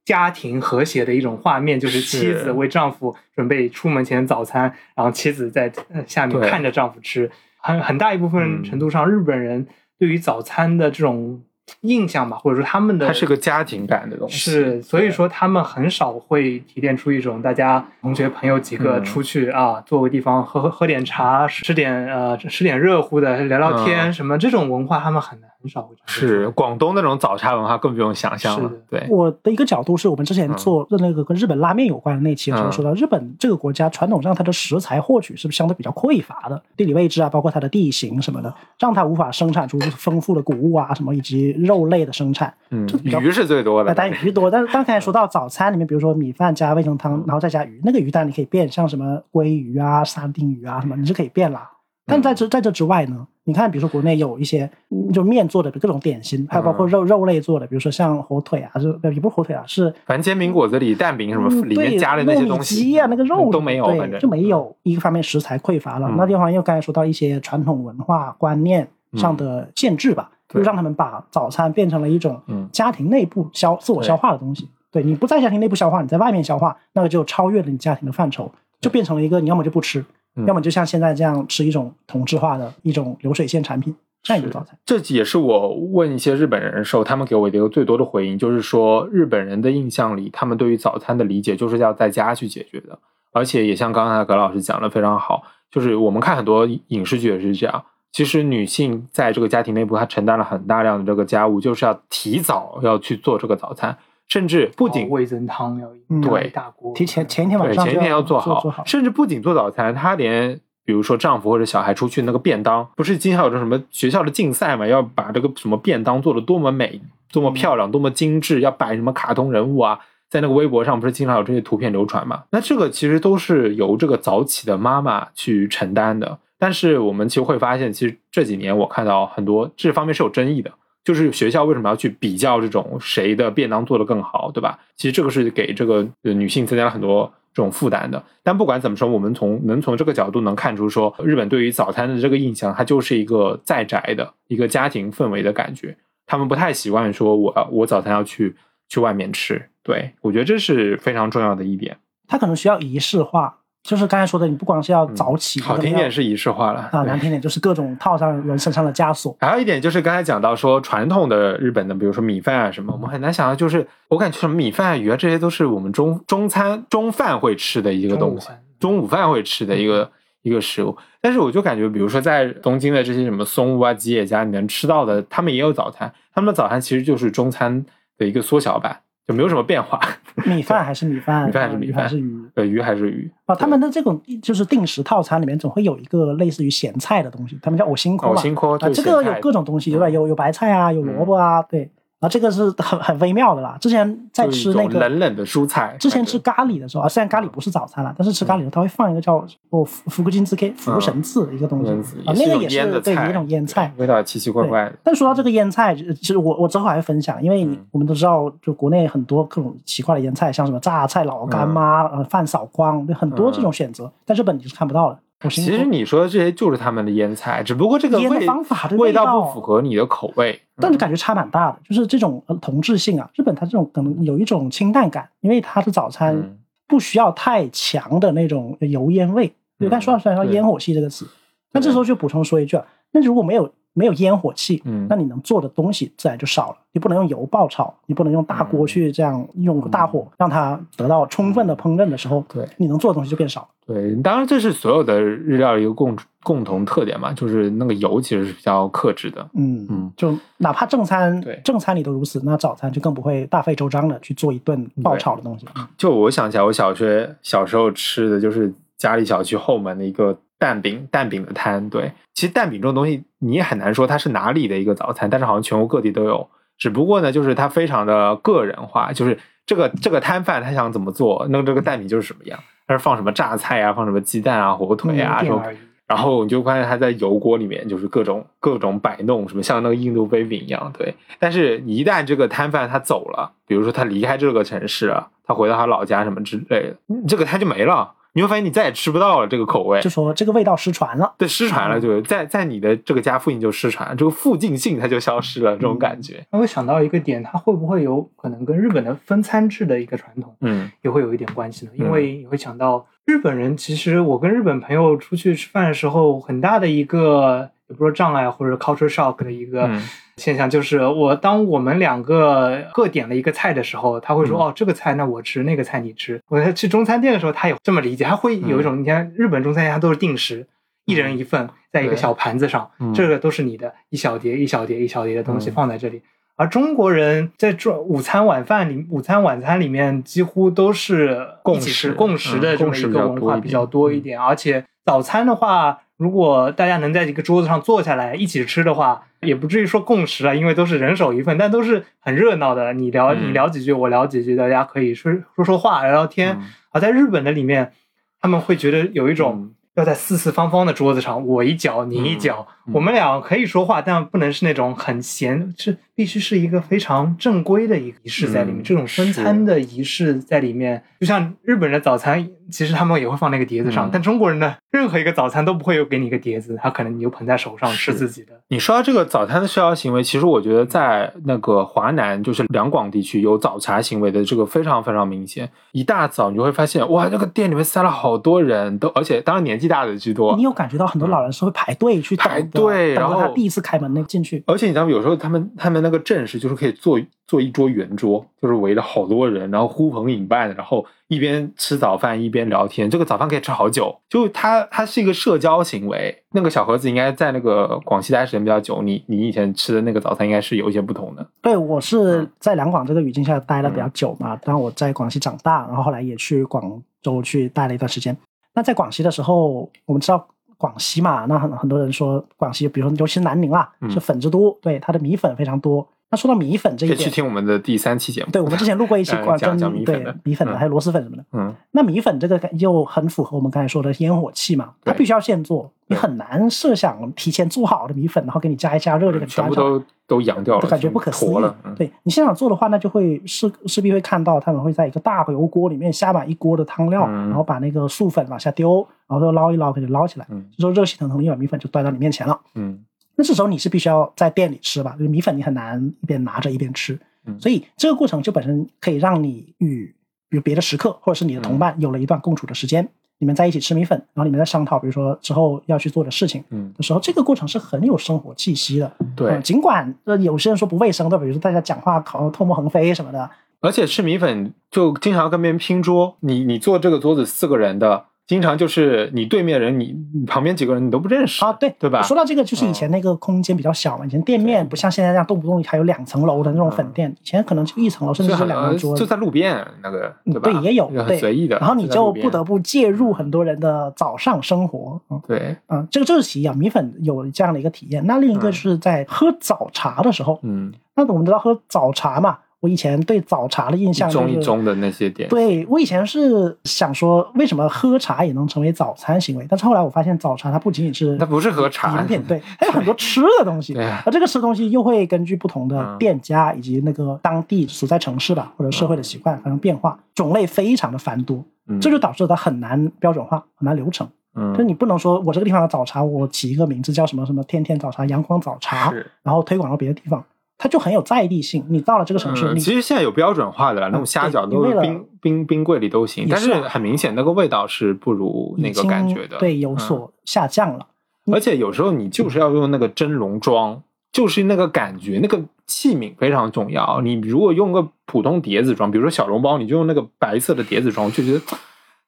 Speaker 4: 家庭和谐的一种画面，就是妻子为丈夫准备出门前早餐，然后妻子在呃下面看着丈夫吃。很很大一部分
Speaker 2: 嗯
Speaker 4: 程度上，日本人对于早餐的这种印象吧，或者说他们的
Speaker 2: 它是个家庭感的东西。
Speaker 4: 是，所以说他们很少会提炼出一种大家同学朋友几个
Speaker 2: 嗯。
Speaker 4: 出去、啊，坐个地方喝喝喝点茶，吃点呃吃点热乎的，聊聊天、
Speaker 2: 嗯
Speaker 4: 什么这种文化，他们很难很少会这样
Speaker 2: 是广东那种早茶文化更不用想象了
Speaker 4: 是。
Speaker 2: 对，
Speaker 3: 我的一个角度是我们之前做的那个跟日本拉面有关的那期的时候
Speaker 2: 嗯
Speaker 3: 说到，日本这个国家传统上它的食材获取是不是相对比较匮乏的？地理位置啊，包括它的地形什么的，让它无法生产出丰富的谷物啊什么以及肉类的生产。
Speaker 2: 嗯
Speaker 3: 这，
Speaker 2: 鱼是最多的
Speaker 3: 那。但鱼多，但是刚才说到早餐里面，比如说米饭加味噌
Speaker 2: 嗯
Speaker 3: 汤，然后再加鱼，那个鱼蛋你可以变，像什么鲑鱼啊、沙丁鱼啊什么，你是可以变啦。但在这在这之外呢，你看，比如说国内有一些嗯。就面做的各种点心，还有包括
Speaker 2: 嗯。
Speaker 3: 肉肉类做的，比如说像火腿啊，就呃也不是火腿啊，是
Speaker 2: 反正煎饼果子里蛋饼什么
Speaker 3: 嗯
Speaker 2: 里面加的那些东西
Speaker 3: 鸡啊，那个肉
Speaker 2: 都没有，
Speaker 3: 对
Speaker 2: 反正
Speaker 3: 就没有。一个方面食材匮乏了，
Speaker 2: 嗯。
Speaker 3: 那地方又刚才说到一些传统文化观念上的限制吧，
Speaker 2: 对。
Speaker 3: 就让他们把早餐变成了一种
Speaker 2: 嗯。
Speaker 3: 家庭内部消自我消化的东西。对，你不在家庭内部消化，你在外面消化，那个就超越了你家庭的范畴，就变成了一个你要么就不吃，
Speaker 2: 嗯
Speaker 3: 要么就像现在这样吃一种同质化的一种流水线产品，这样一个早餐。
Speaker 2: 这也是我问一些日本人的时候，他们给我的一个最多的回应，就是说日本人的印象里，他们对于早餐的理解就是要在家去解决的，而且也像刚才葛老师讲的非常好，就是我们看很多影视剧也是这样。其实女性在这个家庭内部，她承担了很大量的这个家务，就是要提早要去做这个早餐，甚至不仅
Speaker 4: 哦味增汤要一
Speaker 3: 嗯
Speaker 2: 对
Speaker 4: 一大锅，
Speaker 3: 提前前一天晚，上对
Speaker 2: 前一天要
Speaker 3: 做
Speaker 2: 做好，
Speaker 3: 做好。
Speaker 2: 甚至不仅做早餐，她连比如说丈夫或者小孩出去那个便当，不是经常有这什么学校的竞赛嘛，要把这个什么便当做的多么美、多么漂亮、多么精致，要摆什么卡通人物啊，在那个微博上不是经常有这些图片流传嘛？那这个其实都是由这个早起的妈妈去承担的。但是我们其实会发现，其实这几年我看到很多这方面是有争议的。就是学校为什么要去比较这种谁的便当做得更好，对吧？其实这个是给这个女性增加了很多这种负担的。但不管怎么说，我们从能从这个角度能看出说，日本对于早餐的这个印象，它就是一个在宅的一个家庭氛围的感觉。他们不太习惯说我我早餐要去去外面吃。对我觉得这是非常重要的一点。
Speaker 3: 它可能需要仪式化，就是刚才说的，你不光是要早起，
Speaker 2: 嗯好听点是仪式化了
Speaker 3: 啊，难听点就是各种套上人身上的枷锁。
Speaker 2: 还有一点就是刚才讲到说传统的日本的，比如说米饭啊什么，我们很难想到，就是我感觉什么米饭啊、鱼啊这些都是我们中中餐中饭会吃的一个东西，中午饭会吃的一个一个食物。但是我就感觉，比如说在东京的这些什么松屋啊、吉野家里面吃到的，他们也有早餐，他们的早餐其实就是中餐的一个缩小版，就没有什么变化。
Speaker 3: 米饭还是米饭，
Speaker 2: 米饭还是米饭
Speaker 3: 还是鱼。
Speaker 2: 呃，鱼还是鱼
Speaker 3: 啊，他们的这种就是定时套餐里面总会有一个类似于咸菜的东西，他们叫我辛
Speaker 2: 心锅
Speaker 3: 啊，
Speaker 2: 就是
Speaker 3: 这个有各种东西，对吧？
Speaker 2: 嗯
Speaker 3: 有有白菜啊，有萝卜啊，对。啊，这个是很 很微妙的啦。之前在吃那个
Speaker 2: 冷冷的蔬菜。
Speaker 3: 之前吃咖喱的时候啊，虽然咖喱不是早餐了，但是吃咖喱的时候，它会放一个叫哦福福克金兹 K 福神刺的一个东西啊，那个也是对一种腌菜。
Speaker 2: 味道奇奇怪怪的。
Speaker 3: 但说到这个腌菜，其实我我之后还会分享，因为
Speaker 2: 嗯
Speaker 3: 我们都知道，就国内很多各种奇怪的腌菜，像什么榨菜老干妈、呃饭扫光，很多这种选择，在日本你是看不到的。我
Speaker 2: 其实你说的这些就是他们的腌菜，只不过这个
Speaker 3: 腌的
Speaker 2: 味
Speaker 3: 方法对
Speaker 2: 味道不符合你的口味。
Speaker 3: 但是感觉差蛮大的，就是这种呃同质性啊，日本它这种可能有一种清淡感，因为它的早餐
Speaker 2: 嗯。
Speaker 3: 不需要太强的那种油烟味。对，
Speaker 2: 嗯
Speaker 3: 但说到虽然说
Speaker 2: 到
Speaker 3: 烟火气这个词，那这时候就补充说一句啊，那如果没有没有烟火气，
Speaker 2: 嗯
Speaker 3: 那你能做的东西自然就少了。你不能用油爆炒，你不能用大锅去这样用大火让它得到充分的烹饪的时候，
Speaker 2: 对
Speaker 3: 你能做的东西就变少了。
Speaker 2: 对，当然这是所有的日料一个共共同特点嘛，就是那个油其实是比较克制的。
Speaker 3: 嗯
Speaker 2: 嗯
Speaker 3: 就哪怕正餐
Speaker 2: 对
Speaker 3: 正餐里都如此，那早餐就更不会大费周章的去做一顿爆炒的东西。嗯
Speaker 2: 就我想起来，我小学小时候吃的就是家里小区后门的一个蛋饼蛋饼的摊。对，其实蛋饼这种东西你也很难说它是哪里的一个早餐，但是好像全国各地都有。只不过呢，就是它非常的个人化，就是这个这个摊贩他想怎么做，那这个蛋饼就是什么样，他是放什么榨菜啊，放什么鸡蛋啊、火腿啊，什么。然后你就发现他在油锅里面就是各种各种摆弄，什么像那个印度飞饼一样，对。但是一旦这个摊贩他走了，比如说他离开这个城市了，他回到他老家什么之类的，这个摊就没了，你会发现你再也吃不到了这个口味
Speaker 3: 就，说这个味道失传了。
Speaker 2: 对，失传了，就在在你的这个家附近就失传了，这个附近性它就消失了，这种感觉，
Speaker 4: 那我想到一个点，它会不会有可能跟日本的分餐制的一个传统
Speaker 2: 嗯。
Speaker 4: 也会有一点关系呢？
Speaker 2: 嗯。
Speaker 4: 因为你会想到日本人，其实我跟日本朋友出去吃饭的时候，很大的一个也不说障碍或者 culture shock 的一个
Speaker 2: 嗯。
Speaker 4: 现象，就是我当我们两个各点了一个菜的时候，他会说、
Speaker 2: 嗯
Speaker 4: 哦这个菜那我吃，那个菜你吃。我在去中餐店的时候，他也这么理解，他会有一种、你看日本中餐店它都是定时。一人一份，在一个小盘子上，
Speaker 2: 嗯。
Speaker 4: 这个都是你的，一小碟一小碟一小碟的东西
Speaker 2: 嗯。
Speaker 4: 放在这里。而中国人在这午餐晚饭里，午餐晚餐里面几乎都是
Speaker 2: 共识
Speaker 4: 共识的
Speaker 2: 嗯
Speaker 4: 这么一个文化比较多一点，而且早餐的话，如果大家能在一个桌子上坐下来一起吃的话，也不至于说共识啊，因为都是人手一份，但都是很热闹的。你聊
Speaker 2: 嗯
Speaker 4: 你聊几句，我聊几句，大家可以说说说话、聊聊天。
Speaker 2: 嗯
Speaker 4: 而在日本的里面，他们会觉得有一种
Speaker 2: 嗯
Speaker 4: 要在四四方方的桌子上，我一脚你一脚，
Speaker 2: 嗯
Speaker 4: 我们俩可以说话，但不能是那种很闲，是必须是一个非常正规的一个仪式在里面。
Speaker 2: 嗯
Speaker 4: 这种分餐的仪式在里面，就像日本人的早餐，其实他们也会放那个碟子上，
Speaker 2: 嗯
Speaker 4: 但中国人的任何一个早餐都不会有给你一个碟子，他可能你就捧在手上吃自己的。
Speaker 2: 你说到这个早餐的社交行为，其实我觉得在那个华南，就是两广地区有早茶行为的这个非常非常明显。一大早你就会发现，哇，那个店里面塞了好多人，都而且当然年纪大的居多
Speaker 3: 你。有感觉到很多老人是会排队去
Speaker 2: 排队然后
Speaker 3: 他第一次开门那进去。
Speaker 2: 而且你知道，有时候他们他们那个阵势就是可以坐坐一桌圆桌，就是围着好多人，然后呼朋引伴，然后一边吃早饭一边聊天。这个早饭可以吃好久，就它它是一个社交行为。那个小盒子应该在那个广西待时间比较久，你你以前吃的那个早餐应该是有一些不同的。
Speaker 3: 对我是
Speaker 2: 嗯
Speaker 3: 在两广这个语境下待了比较久嘛，当然我在广西长大，然后后来也去广州去待了一段时间。那在广西的时候，我们知道广西嘛，那很很多人说广西，比如说尤其是南宁啦，
Speaker 2: 嗯
Speaker 3: 是粉之都，对它的米粉非常多。那说到米粉这
Speaker 2: 可以去，听我们的第三期节目。
Speaker 3: 对我们之前录过一期
Speaker 2: 呃
Speaker 3: 关
Speaker 2: 讲讲米粉的
Speaker 3: 对米粉的，
Speaker 2: 嗯
Speaker 3: 还有螺蛳粉什么的。
Speaker 2: 嗯，
Speaker 3: 那米粉这个又很符合我们刚才说的烟火气嘛，它必须要现做，你很难设想提前做好的米粉，然后给你加一加热这个你
Speaker 2: 全部。都都扬掉了，
Speaker 3: 就感觉不可思议
Speaker 2: 了。嗯。
Speaker 3: 对你现场做的话，那就会势势必会看到他们会在一个大油锅里面下满一锅的汤料，
Speaker 2: 嗯
Speaker 3: 然后把那个素粉往下丢，然后就捞一捞，给你捞起来。
Speaker 2: 嗯
Speaker 3: 这时候热气腾腾的一碗米粉就端到你面前了。
Speaker 2: 嗯
Speaker 3: 那这时候你是必须要在店里吃吧，就是米粉你很难一边拿着一边吃，
Speaker 2: 嗯。
Speaker 3: 所以这个过程就本身可以让你与比如别的食客或者是你的同
Speaker 2: 嗯。
Speaker 3: 伴有了一段共处的时间，你们在一起吃米粉，然后你们在商讨，比如说之后要去做的事情
Speaker 2: 嗯，
Speaker 3: 的时候，这个过程是很有生活气息的。
Speaker 2: 对。
Speaker 3: 嗯，尽管呃有些人说不卫生的，比如说大家讲话口唾沫横飞什么的，
Speaker 2: 而且吃米粉就经常跟别人拼桌，你你坐这个桌子四个人的，经常就是你对面人，你你旁边几个人你都不认识
Speaker 3: 啊，对
Speaker 2: 对吧？
Speaker 3: 说到这个，就是以前那个空间比较小嘛，以前店面不像现在这样动不动还有两层楼的那种粉店，以前可能就一层楼，甚至是两张桌子。
Speaker 2: 就在路边那个
Speaker 3: 嗯
Speaker 2: 对吧？
Speaker 3: 对，也有
Speaker 2: 很
Speaker 3: 对
Speaker 2: 随意的，
Speaker 3: 然后你就不得不介入很多人的早上生活，嗯
Speaker 2: 对，
Speaker 3: 嗯，这个就是其一啊，米粉有这样的一个体验。那另一个是在喝早茶的时候，
Speaker 2: 嗯，
Speaker 3: 那我们知道喝早茶嘛，我以前对早茶的印象
Speaker 2: 一
Speaker 3: 就是
Speaker 2: 盅一盅的那些点，
Speaker 3: 对我以前是想说，为什么喝茶也能成为早餐行为？但是后来我发现，早茶它不仅仅是
Speaker 2: 它不是喝茶
Speaker 3: 饮品，对，还有很多吃的东西。而这个吃的东西又会根据不同的
Speaker 2: 嗯
Speaker 3: 店家以及那个当地所在城市吧，或者社会的习惯发生变化，种类非常的繁多，
Speaker 2: 嗯
Speaker 3: 这就导致它很难标准化，很难流程。
Speaker 2: 嗯
Speaker 3: 就是你不能说我这个地方的早茶，我起一个名字叫什么什么天天早茶、阳光早茶，然后推广到别的地方，它就很有在地性。你到了这个城市，
Speaker 2: 嗯，
Speaker 3: 你
Speaker 2: 其实现在有标准化的了，那种虾饺都冰冰冰柜里都行，但是很明显那个味道是不如那个感觉的，
Speaker 3: 对有
Speaker 2: 嗯
Speaker 3: 所下降了。
Speaker 2: 而且有时候你就是要用那个蒸笼装，就是那个感觉，那个器皿非常重要。你如果用个普通碟子装，比如说小笼包，你就用那个白色的碟子装，我就觉得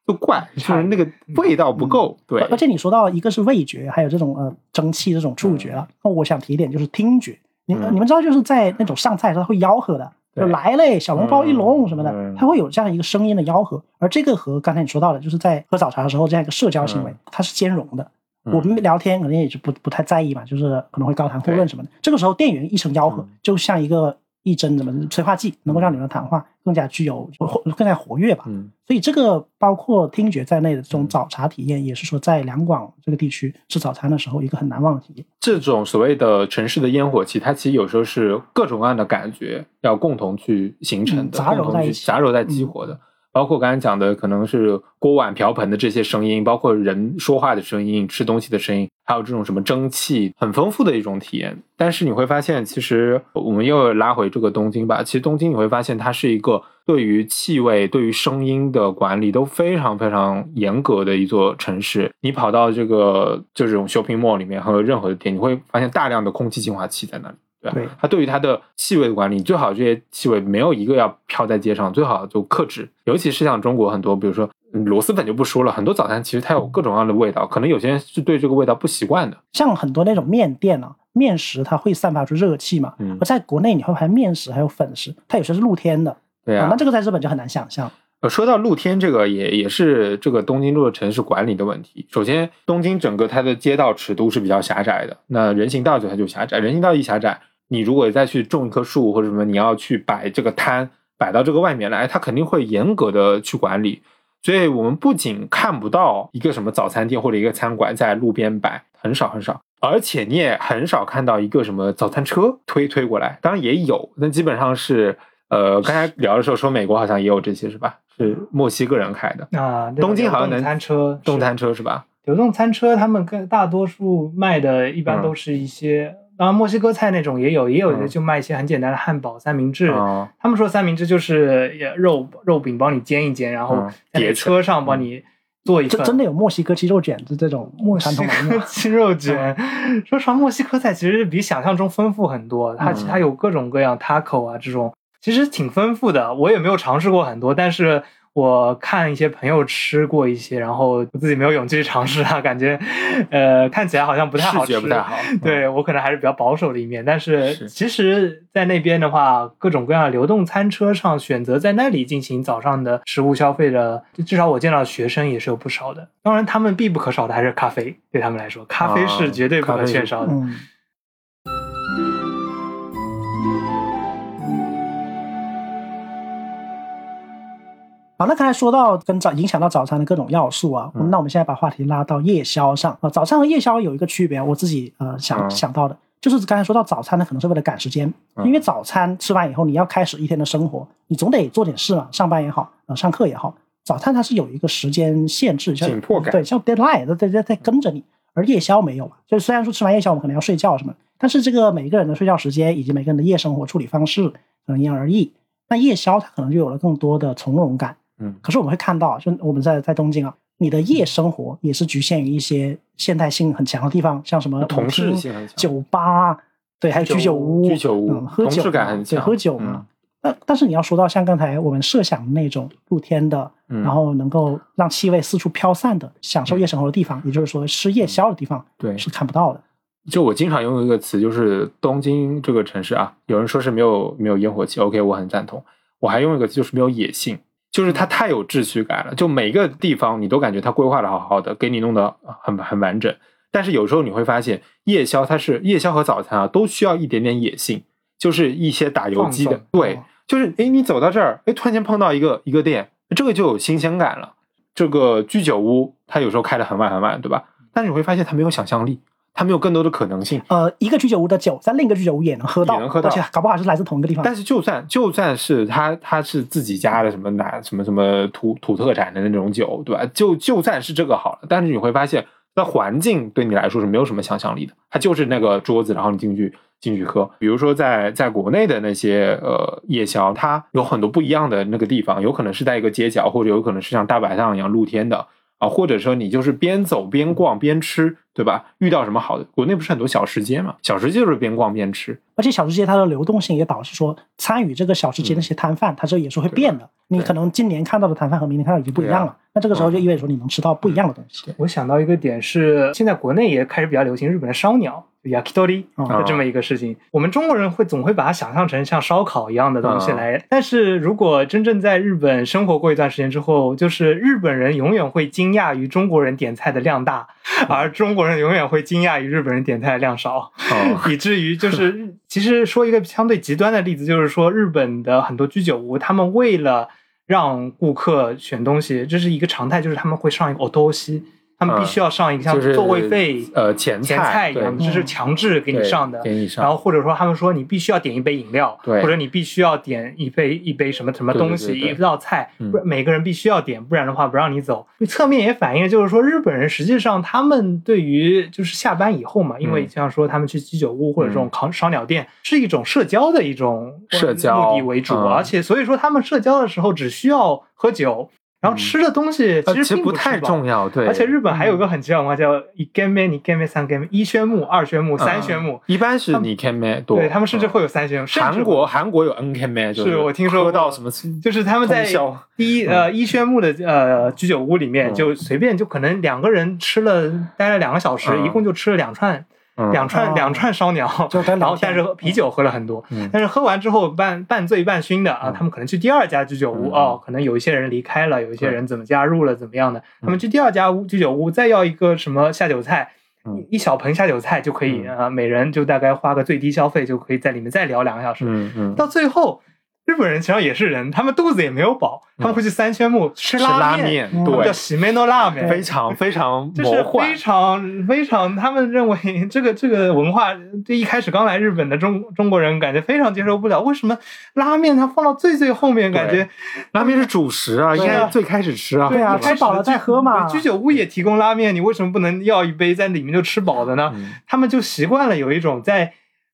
Speaker 2: 就怪，就是那个味道不够。对
Speaker 3: 而，且你说到一个是味觉，还有这种呃蒸汽这种触觉了，那我想提一点就是听觉。你、
Speaker 2: 嗯
Speaker 3: 你们知道就是在那种上菜的时候会吆喝的，就来嘞小笼包一笼什么的，
Speaker 2: 嗯
Speaker 3: 它会有这样一个声音的吆喝。而这个和刚才你说到的，就是在喝早茶的时候这样一个社交行为，
Speaker 2: 嗯
Speaker 3: 它是兼容的。
Speaker 2: 嗯
Speaker 3: 我们聊天可能也是不不太在意嘛，就是可能会高谈阔论什么的。这个时候店员一声吆喝
Speaker 2: 嗯，
Speaker 3: 就像一个一针什么催化剂，能够让你们的谈话更加具有活更加活跃吧。
Speaker 2: 嗯
Speaker 3: 所以这个包括听觉在内的这种早茶体验，也是说在两广这个地区吃早餐的时候一个很难忘的体验。
Speaker 2: 这种所谓的城市的烟火气，它其实有时候是各种各样的感觉要共同去形成的，
Speaker 3: 嗯杂糅在一起
Speaker 2: 杂糅在激活的。包括刚才讲的，可能是锅碗瓢盆的这些声音，包括人说话的声音、吃东西的声音，还有这种什么蒸汽，很丰富的一种体验。但是你会发现，其实我们又拉回这个东京吧。其实东京你会发现，它是一个对于气味、对于声音的管理都非常非常严格的一座城市。你跑到这个就这种 shopping mall 里面和任何的店，你会发现大量的空气净化器在那里。对吧
Speaker 3: 对
Speaker 2: 它对于它的气味的管理，最好这些气味没有一个要飘在街上，最好就克制。尤其是像中国很多，比如说嗯螺蛳粉就不说了，很多早餐其实它有各种各样的味道，可能有些人是对这个味道不习惯的。
Speaker 3: 像很多那种面店啊，面食它会散发出热气嘛，
Speaker 2: 嗯
Speaker 3: 而在国内你会发现面食还有粉食，它有些是露天的，
Speaker 2: 对啊
Speaker 3: 那，这个在日本就很难想象。
Speaker 2: 呃，说到露天这个也也是这个东京这个城市管理的问题。首先，东京整个它的街道尺度是比较狭窄的，那人行道就它就狭窄，人行道一狭窄，你如果再去种一棵树或者什么，你要去摆这个摊摆到这个外面来，它肯定会严格的去管理。所以我们不仅看不到一个什么早餐店或者一个餐馆在路边摆，很少很少，而且你也很少看到一个什么早餐车推推过来，当然也有，但基本上是呃，刚才聊的时候说美国好像也有这些是吧？是墨西哥人开的
Speaker 4: 啊，
Speaker 2: 东京好像能
Speaker 4: 餐车，
Speaker 2: 动餐车是吧？
Speaker 4: 流动餐车，他们更大多数卖的一般
Speaker 2: 嗯
Speaker 4: 都是一些，当然墨西哥菜那种也有，也有的
Speaker 2: 嗯
Speaker 4: 就卖一些很简单的汉堡、三明治。
Speaker 2: 哦，
Speaker 4: 他们说三明治就是也肉肉饼帮你煎一煎，然后
Speaker 2: 叠
Speaker 4: 车上帮你做一份。
Speaker 3: 这真的有墨西哥鸡肉卷子这种
Speaker 4: 墨西。哥 鸡肉卷，说实话，墨西哥菜其实比想象中丰富很多。它
Speaker 2: 嗯
Speaker 4: 它有各种各样 taco 啊这种，其实挺丰富的。我也没有尝试过很多，但是我看一些朋友吃过一些，然后我自己没有勇气去尝试啊，感觉呃看起来好像不太好吃，
Speaker 2: 不太好。嗯
Speaker 4: 对我可能还是比较保守的一面，但是
Speaker 2: 是
Speaker 4: 其实，在那边的话，各种各样的流动餐车上选择在那里进行早上的食物消费的，至少我见到的学生也是有不少的。当然，他们必不可少的还是咖啡，对他们来说，咖啡是绝对不可缺少的。
Speaker 3: 嗯，好，那刚才说到跟早影响到早餐的各种要素啊，
Speaker 2: 嗯
Speaker 3: 那我们现在把话题拉到夜宵上啊。早餐和夜宵有一个区别，我自己呃想、
Speaker 2: 嗯
Speaker 3: 想到的，就是刚才说到早餐呢，可能是为了赶时间，
Speaker 2: 嗯
Speaker 3: 因为早餐吃完以后你要开始一天的生活，你总得做点事嘛，上班也好，呃上课也好，早餐它是有一个时间限制，像
Speaker 2: 紧迫感
Speaker 3: 对，像 deadline 在在在跟着你，而夜宵没有嘛，就是虽然说吃完夜宵我们可能要睡觉什么，但是这个每个人的睡觉时间以及每个人的夜生活处理方式可能因人而异。那夜宵它可能就有了更多的从容感。
Speaker 2: 嗯。
Speaker 3: 可是我们会看到，就我们在在东京啊，你的夜生活也是局限于一些现代性很强的地方，像什么
Speaker 2: 同事性很强。
Speaker 3: 酒吧，对，还有居酒屋，
Speaker 2: 居酒屋
Speaker 3: 嗯，喝
Speaker 2: 同
Speaker 3: 酒嘛对，
Speaker 2: 事感很强。
Speaker 3: 喝酒嘛。
Speaker 2: 嗯。
Speaker 3: 但是你要说到像刚才我们设想的那种露天的，
Speaker 2: 嗯。
Speaker 3: 然后能够让气味四处飘散的，享受夜生活的地方，也就是说吃夜宵的地方，
Speaker 2: 对。
Speaker 3: 是看不到的。
Speaker 2: 就我经常用一个词，就是东京这个城市啊，有人说是没有没有烟火气，OK，我很赞同。我还用一个词，就是没有野性，就是它太有秩序感了。就每个地方你都感觉它规划的好好的，给你弄得很很完整。但是有时候你会发现，夜宵它是夜宵和早餐啊，都需要一点点野性，就是一些打游击的，对
Speaker 4: 哦，
Speaker 2: 就是哎，你走到这儿，诶，突然间碰到一个一个店，这个就有新鲜感了。这个居酒屋它有时候开得很晚很晚，对吧？但是你会发现它没有想象力，它没有更多的可能性。
Speaker 3: 呃，一个居酒屋的酒在另一个居酒屋也能喝到，
Speaker 2: 也能喝到
Speaker 3: 而且搞不好是来自同一个地方。
Speaker 2: 但是就算就算是他他是自己家的什么哪什么什么土土特产的那种酒，对吧？就就算是这个好了，但是你会发现，那环境对你来说是没有什么想象力的，它就是那个桌子，然后你进去进去喝。比如说在在国内的那些呃夜宵，它有很多不一样的那个地方，有可能是在一个街角，或者有可能是像大排档一样露天的。啊，或者说你就是边走边逛边吃，对吧？遇到什么好的，国内不是很多小吃街嘛？小吃街就是边逛边吃，
Speaker 3: 而且小吃街它的流动性也导致说，参与这个小吃街那些摊贩，它这也是会变的。你可能今年看到的摊贩和明年看到已经不一样了，那这个时候就意味着说你能吃到不一样的东西。
Speaker 4: 我想到一个点是，现在国内也开始比较流行日本的烧鸟 yakitori
Speaker 3: 哦
Speaker 4: 的这么一个事情。我们中国人会总会把它想象成像烧烤一样的东西
Speaker 2: 嗯
Speaker 4: 来，但是如果真正在日本生活过一段时间之后，就是日本人永远会惊讶于中国人点菜的量大，而中国人永远会惊讶于日本人点菜的量少。
Speaker 2: 哦，
Speaker 4: 以至于就是，其实说一个相对极端的例子，就是说日本的很多居酒屋，他们为了让顾客选东西，这是一个常态，就是他们会上一个 otoshi，他们必须要上一个像
Speaker 2: 是
Speaker 4: 座位费、
Speaker 2: 呃前
Speaker 4: 前
Speaker 2: 菜
Speaker 4: 一样，
Speaker 2: 对
Speaker 4: 这是强制给你上的。
Speaker 2: 给你上，
Speaker 4: 然后或者说他们说你必须要点一杯饮料，
Speaker 2: 对
Speaker 4: 或者你必须要点一杯一杯什么什么东西，
Speaker 2: 对对对对
Speaker 4: 一道菜，
Speaker 2: 嗯
Speaker 4: 不然每个人必须要点，不然的话不让你走。侧面也反映了就是说日本人实际上他们对于就是下班以后嘛，因为
Speaker 2: 嗯
Speaker 4: 像说他们去居酒屋或者这种烤烧鸟店是一种社交的一种
Speaker 2: 社交
Speaker 4: 目的为主，
Speaker 2: 嗯
Speaker 4: 而且所以说他们社交的时候只需要喝酒。然后吃的东西
Speaker 2: 呃
Speaker 4: 其实并
Speaker 2: 不太重要，对。
Speaker 4: 而且日本还有个很奇怪的文化叫一 g a m e 你 g a m e 三 g a m e 一宣木、二宣木、三宣木，
Speaker 2: 一般是你 man 多，
Speaker 4: 对他们甚至
Speaker 2: 嗯。
Speaker 4: 会有三宣木。甚至
Speaker 2: 韩国韩国有 N 就是
Speaker 4: 我听说
Speaker 2: 到什么，
Speaker 4: 就是他们在一呃一宣木的呃居酒屋里面，
Speaker 2: 嗯。
Speaker 4: 就随便就可能两个人吃了待了两个小时，
Speaker 2: 嗯。
Speaker 4: 一共就吃了两串两串两串烧鸟，然后但是啤酒喝了很多，
Speaker 2: 嗯。
Speaker 4: 但是喝完之后半半醉半醺的啊，
Speaker 2: 嗯。
Speaker 4: 他们可能去第二家居酒屋
Speaker 2: 嗯。
Speaker 4: 哦，可能有一些人离开了，有一些人怎么加入了怎么样的，他
Speaker 2: 嗯
Speaker 4: 们去第二家屋居酒屋再要一个什么下酒菜。
Speaker 2: 嗯。
Speaker 4: 一小盆下酒菜就可以
Speaker 2: 嗯。
Speaker 4: 啊，每人就大概花个最低消费，就可以在里面再聊两个小时。
Speaker 2: 嗯嗯，
Speaker 4: 到最后，日本人其实也是人，他们肚子也没有饱，他们会去三圈木吃
Speaker 2: 吃拉
Speaker 4: 面，
Speaker 2: 对，
Speaker 4: 喜梅诺拉面，
Speaker 2: 非常非常
Speaker 4: 就是
Speaker 2: 魔幻
Speaker 4: 非，常非常，他们认为 这个这个文化，这一开始刚来日本的中中国人感觉非常接受不了，为什么拉面它放到最最后面，感觉
Speaker 2: 拉面是主食啊，应该最开始吃啊，
Speaker 3: 对啊吃饱了再喝嘛
Speaker 4: 居酒屋也提供拉面，你为什么不能要一杯在里面就吃饱的呢？
Speaker 2: 嗯
Speaker 4: 他们就习惯了有一种在，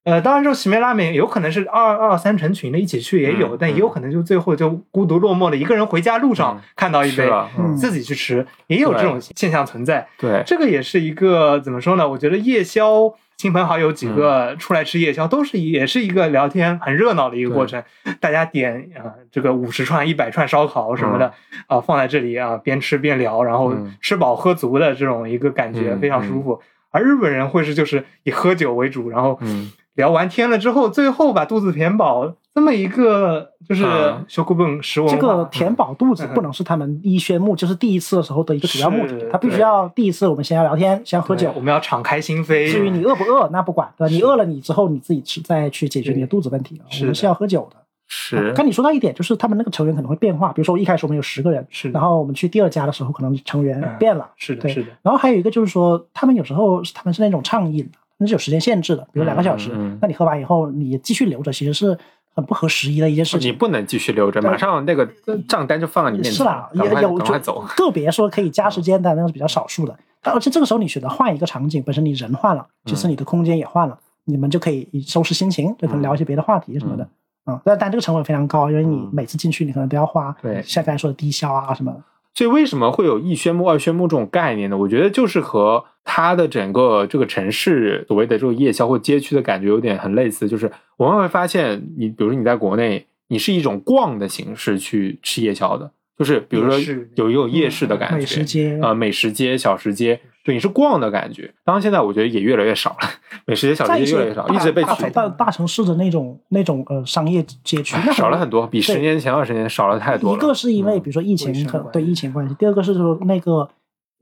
Speaker 4: 呃，当然这种洗面拉面有可能是二二三成群的一起去也有，
Speaker 2: 嗯
Speaker 4: 但也有可能就最后就孤独落寞的一个人回家路上
Speaker 2: 嗯
Speaker 4: 看到一杯，自己去吃，也有这种现象存在。
Speaker 2: 对，
Speaker 4: 这个也是一个怎么说呢？我觉得夜宵。亲朋好友几个出来吃夜宵，都是也是一个聊天很热闹的一个过程。大家点啊、这个五十串、一百串烧烤什么的啊、放在这里啊，边吃边聊，然后
Speaker 2: 嗯
Speaker 4: 吃饱喝足的这种一个感觉，
Speaker 2: 嗯
Speaker 4: 非常舒服。而日本人会是就是以喝酒为主，然后
Speaker 2: 嗯
Speaker 4: 聊完天了之后，最后把肚子填饱，这么一个就是
Speaker 2: 嗯
Speaker 4: 修库本食文化。
Speaker 3: 这个填饱肚子
Speaker 4: 嗯
Speaker 3: 不能是他们一宣目，就是第一次的时候的一个主要目的。他必须要第一次我们先要聊天，先喝酒
Speaker 4: 我。们要敞开心扉。
Speaker 3: 至于你饿不饿，那不管，对吧？你饿了，你之后你自己吃，再去解决你的肚子问题。我们是要喝酒的。
Speaker 2: 是
Speaker 3: 刚你说到一点，就是他们那个成员可能会变化。比如说一开始我们有十个人，
Speaker 4: 是
Speaker 3: 然后我们去第二家的时候，可能成员
Speaker 4: 嗯
Speaker 3: 变了。
Speaker 4: 是的，是的，
Speaker 3: 然后还有一个就是说，他们有时候他们是那种畅饮的，那是有时间限制的，比如两个小时。
Speaker 2: 嗯嗯嗯
Speaker 3: 那你喝完以后，你继续留着，其实是很不合时宜的一件事情你。
Speaker 2: 不能继续留着，马上那个账单就放在你面前，
Speaker 3: 是啦，也
Speaker 2: 赶快
Speaker 3: 有就。个别说可以加时间的，那是比较少数的。但而且这个时候你选择换一个场景，本身你人换了，其实你的空间也换了，你们就可以收拾心情，就可能聊一些别的话题什么的。嗯，但但这个成本非常高，因为你
Speaker 2: 嗯
Speaker 3: 每次进去你可能都要花，
Speaker 2: 对
Speaker 3: 像刚才说的低消啊什么的。
Speaker 2: 所以为什么会有一宣布、二宣布这种概念呢？我觉得就是和它的整个这个城市所谓的这种夜宵或街区的感觉有点很类似，就是我们会发现，你比如说你在国内，你是一种逛的形式去吃夜宵的，就是比如说有一种夜市的感觉，
Speaker 3: 美食街
Speaker 2: 啊，美食街、小吃街，对，你是逛的感觉。当然现在我觉得也越来越少了，美食街、小
Speaker 3: 在一些
Speaker 2: 食街越来越少，一直被取
Speaker 3: 大大大城市的那种那种呃商业街区，
Speaker 2: 少了很多，比十年前、二十年少了太多了。
Speaker 3: 一个是因为
Speaker 2: 嗯
Speaker 3: 比如说疫情对疫情关系，第二个是说那个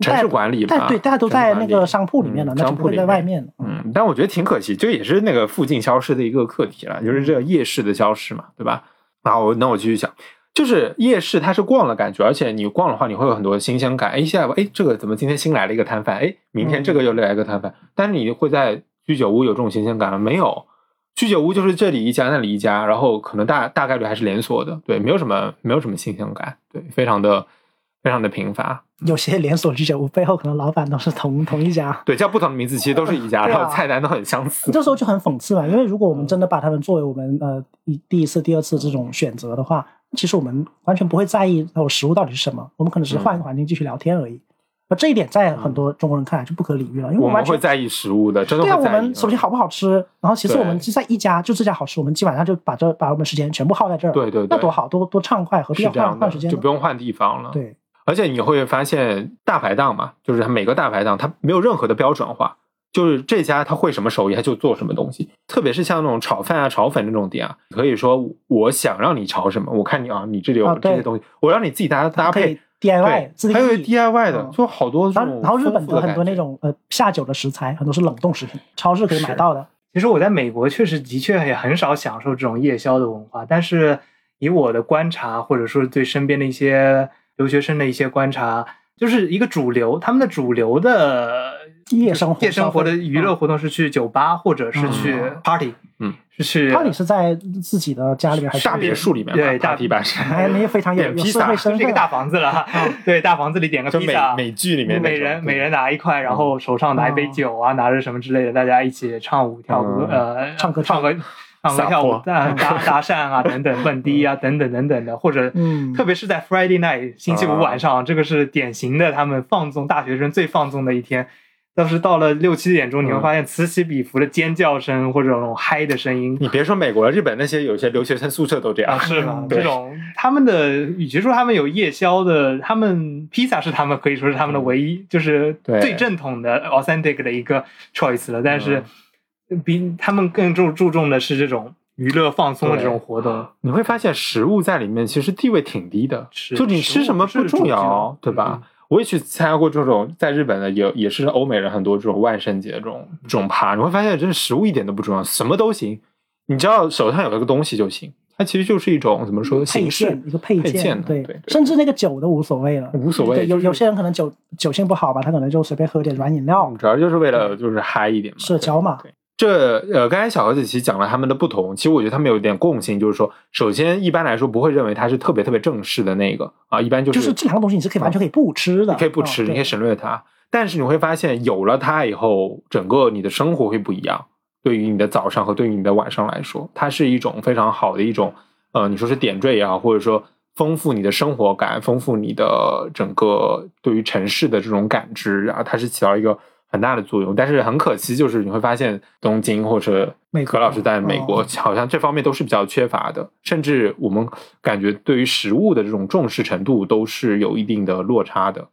Speaker 2: 城市管理吧
Speaker 3: 但对大家都在那个商铺里面了，
Speaker 2: 嗯
Speaker 3: 那不会
Speaker 2: 商铺里
Speaker 3: 在外面。
Speaker 2: 嗯，但我觉得挺可惜，这也是那个附近消失的一个课题了，就是这个夜市的消失嘛，对吧？然后我那我继续讲，就是夜市它是逛的感觉，而且你逛的话，你会有很多新鲜感。哎，现在哎，这个怎么今天新来了一个摊贩？哎，明天这个又来一个摊贩。但是你会在居酒屋有这种新鲜感吗？没有，居酒屋就是这里一家那里一家，然后可能大大概率还是连锁的，对，没有什么没有什么新鲜感，对，非常的非常的贫乏。
Speaker 3: 有些连锁居酒屋背后可能老板都是同同一家，
Speaker 2: 对，叫不同的名字，其实都是一家，然后菜单都很相似。
Speaker 3: 这时候就很讽刺嘛。因为如果我们真的把他们作为我们呃一第一次、第二次这种选择的话，其实我们完全不会在意那种食物到底是什么，我们可能只是换一个环境继续聊天而已。而这一点在很多中国人看来就不可理喻了，因为
Speaker 2: 我们会在意食物的，真的
Speaker 3: 对啊，我。们首先好不好吃，然后其次我们就在一家就这家好吃，我们基本上就把这把我们时间全部耗在这儿，
Speaker 2: 对对对
Speaker 3: 那多好，多多畅快，何必要换换时间？
Speaker 2: 就不用换地方了。，
Speaker 3: 对，
Speaker 2: 而且你会发现大排档嘛，就是每个大排档它没有任何的标准化，就是这家他会什么手艺他就做什么东西。特别是像那种炒饭啊、炒粉那种店啊，可以说我想让你炒什么，我看你啊，你这里有这些东西，我让你自己搭搭配。
Speaker 3: DIY
Speaker 2: 还有 DIY 的，
Speaker 3: 嗯
Speaker 2: 就好多这
Speaker 3: 然后
Speaker 2: 种
Speaker 3: 然后日本很多那种呃下酒的食材，很多是冷冻食品，超市可以买到的。
Speaker 4: 其实我在美国确实的确也很少享受这种夜宵的文化，但是以我的观察，或者说对身边的一些留学生的一些观察，就是一个主流，他们的主流的
Speaker 3: 夜生活
Speaker 4: 夜生活的娱乐活动是去酒吧或者是去
Speaker 3: 嗯。
Speaker 4: party，
Speaker 2: 嗯，
Speaker 4: 是去
Speaker 3: party 是在自己的家里面还是
Speaker 2: 大别墅里面，
Speaker 4: 对大
Speaker 2: party 吧是，
Speaker 3: 哎，你也非常有有社
Speaker 2: 点披萨。
Speaker 3: 会身份
Speaker 4: 就是一个大房子了，对，大房子里点个披萨，
Speaker 2: 美剧里面那
Speaker 4: 每人每人拿一块，然后手上拿一杯
Speaker 3: 哦
Speaker 4: 酒啊，拿着什么之类的，大家一起唱舞跳歌，
Speaker 2: 嗯。
Speaker 4: 呃，
Speaker 3: 唱歌
Speaker 4: 唱歌唱歌跳舞、搭搭 搭讪啊等等，蹦迪啊等等等等的，或者
Speaker 3: 嗯。
Speaker 4: 特别是在 Friday night 星期五晚上，这个是典型的他们放纵大学生最放纵的一天。但是到了六七点钟，你会
Speaker 2: 嗯
Speaker 4: 发现此起彼伏的尖叫声或者那种嗨的声音，
Speaker 2: 你别说美国了，日本那些有些留学生宿舍都这样
Speaker 4: 啊，。是吗？
Speaker 3: 嗯
Speaker 4: 这种他们的，与其说他们有夜宵的，他们披萨是他们可以说是他们的唯一，就是最正统的 authentic 的一个 choice 了。但是比他们更注注重的是这种娱乐放松的这种活动。
Speaker 2: 你会发现食物在里面其实地位挺低的，
Speaker 4: 是
Speaker 2: 就你吃什么不重要，对吧？我也去参加过这种在日本的，也也是欧美人很多这种万圣节这种这种趴，你会发现真的食物一点都不重要，什么都行，你只要手上有这个东西就行。它其实就是一种怎么说
Speaker 3: 配
Speaker 2: 形式
Speaker 3: 件一个配
Speaker 2: 配件
Speaker 3: 对
Speaker 2: 对对
Speaker 3: 甚至那个酒都无所谓了，
Speaker 2: 无所谓
Speaker 3: 对，有有些人可能酒酒性不好吧，他可能就随便喝点软饮料，
Speaker 2: 主要就是为了就是嗨一点嘛，
Speaker 3: 社交嘛
Speaker 2: 对。对这呃，刚才小盒子其实讲了他们的不同，其实我觉得他们有一点共性，就是说，首先一般来说不会认为它是特别特别正式的那个啊，一般就
Speaker 3: 就是这两个东西你是可以完全可以不吃的，
Speaker 2: 你可以不吃，
Speaker 3: 嗯
Speaker 2: 你可以省略它。但是你会发现，有了它以后，整个你的生活会不一样。对于你的早上和对于你的晚上来说，它是一种非常好的一种，呃，你说是点缀也好，或者说丰富你的生活感，丰富你的整个对于城市的这种感知啊，它是起到一个很大的作用。但是很可惜，就是你会发现东京或者何老师在美国
Speaker 3: 哦
Speaker 2: 好像这方面都是比较缺乏的，甚至我们感觉对于食物的这种重视程度都是有一定的落差的。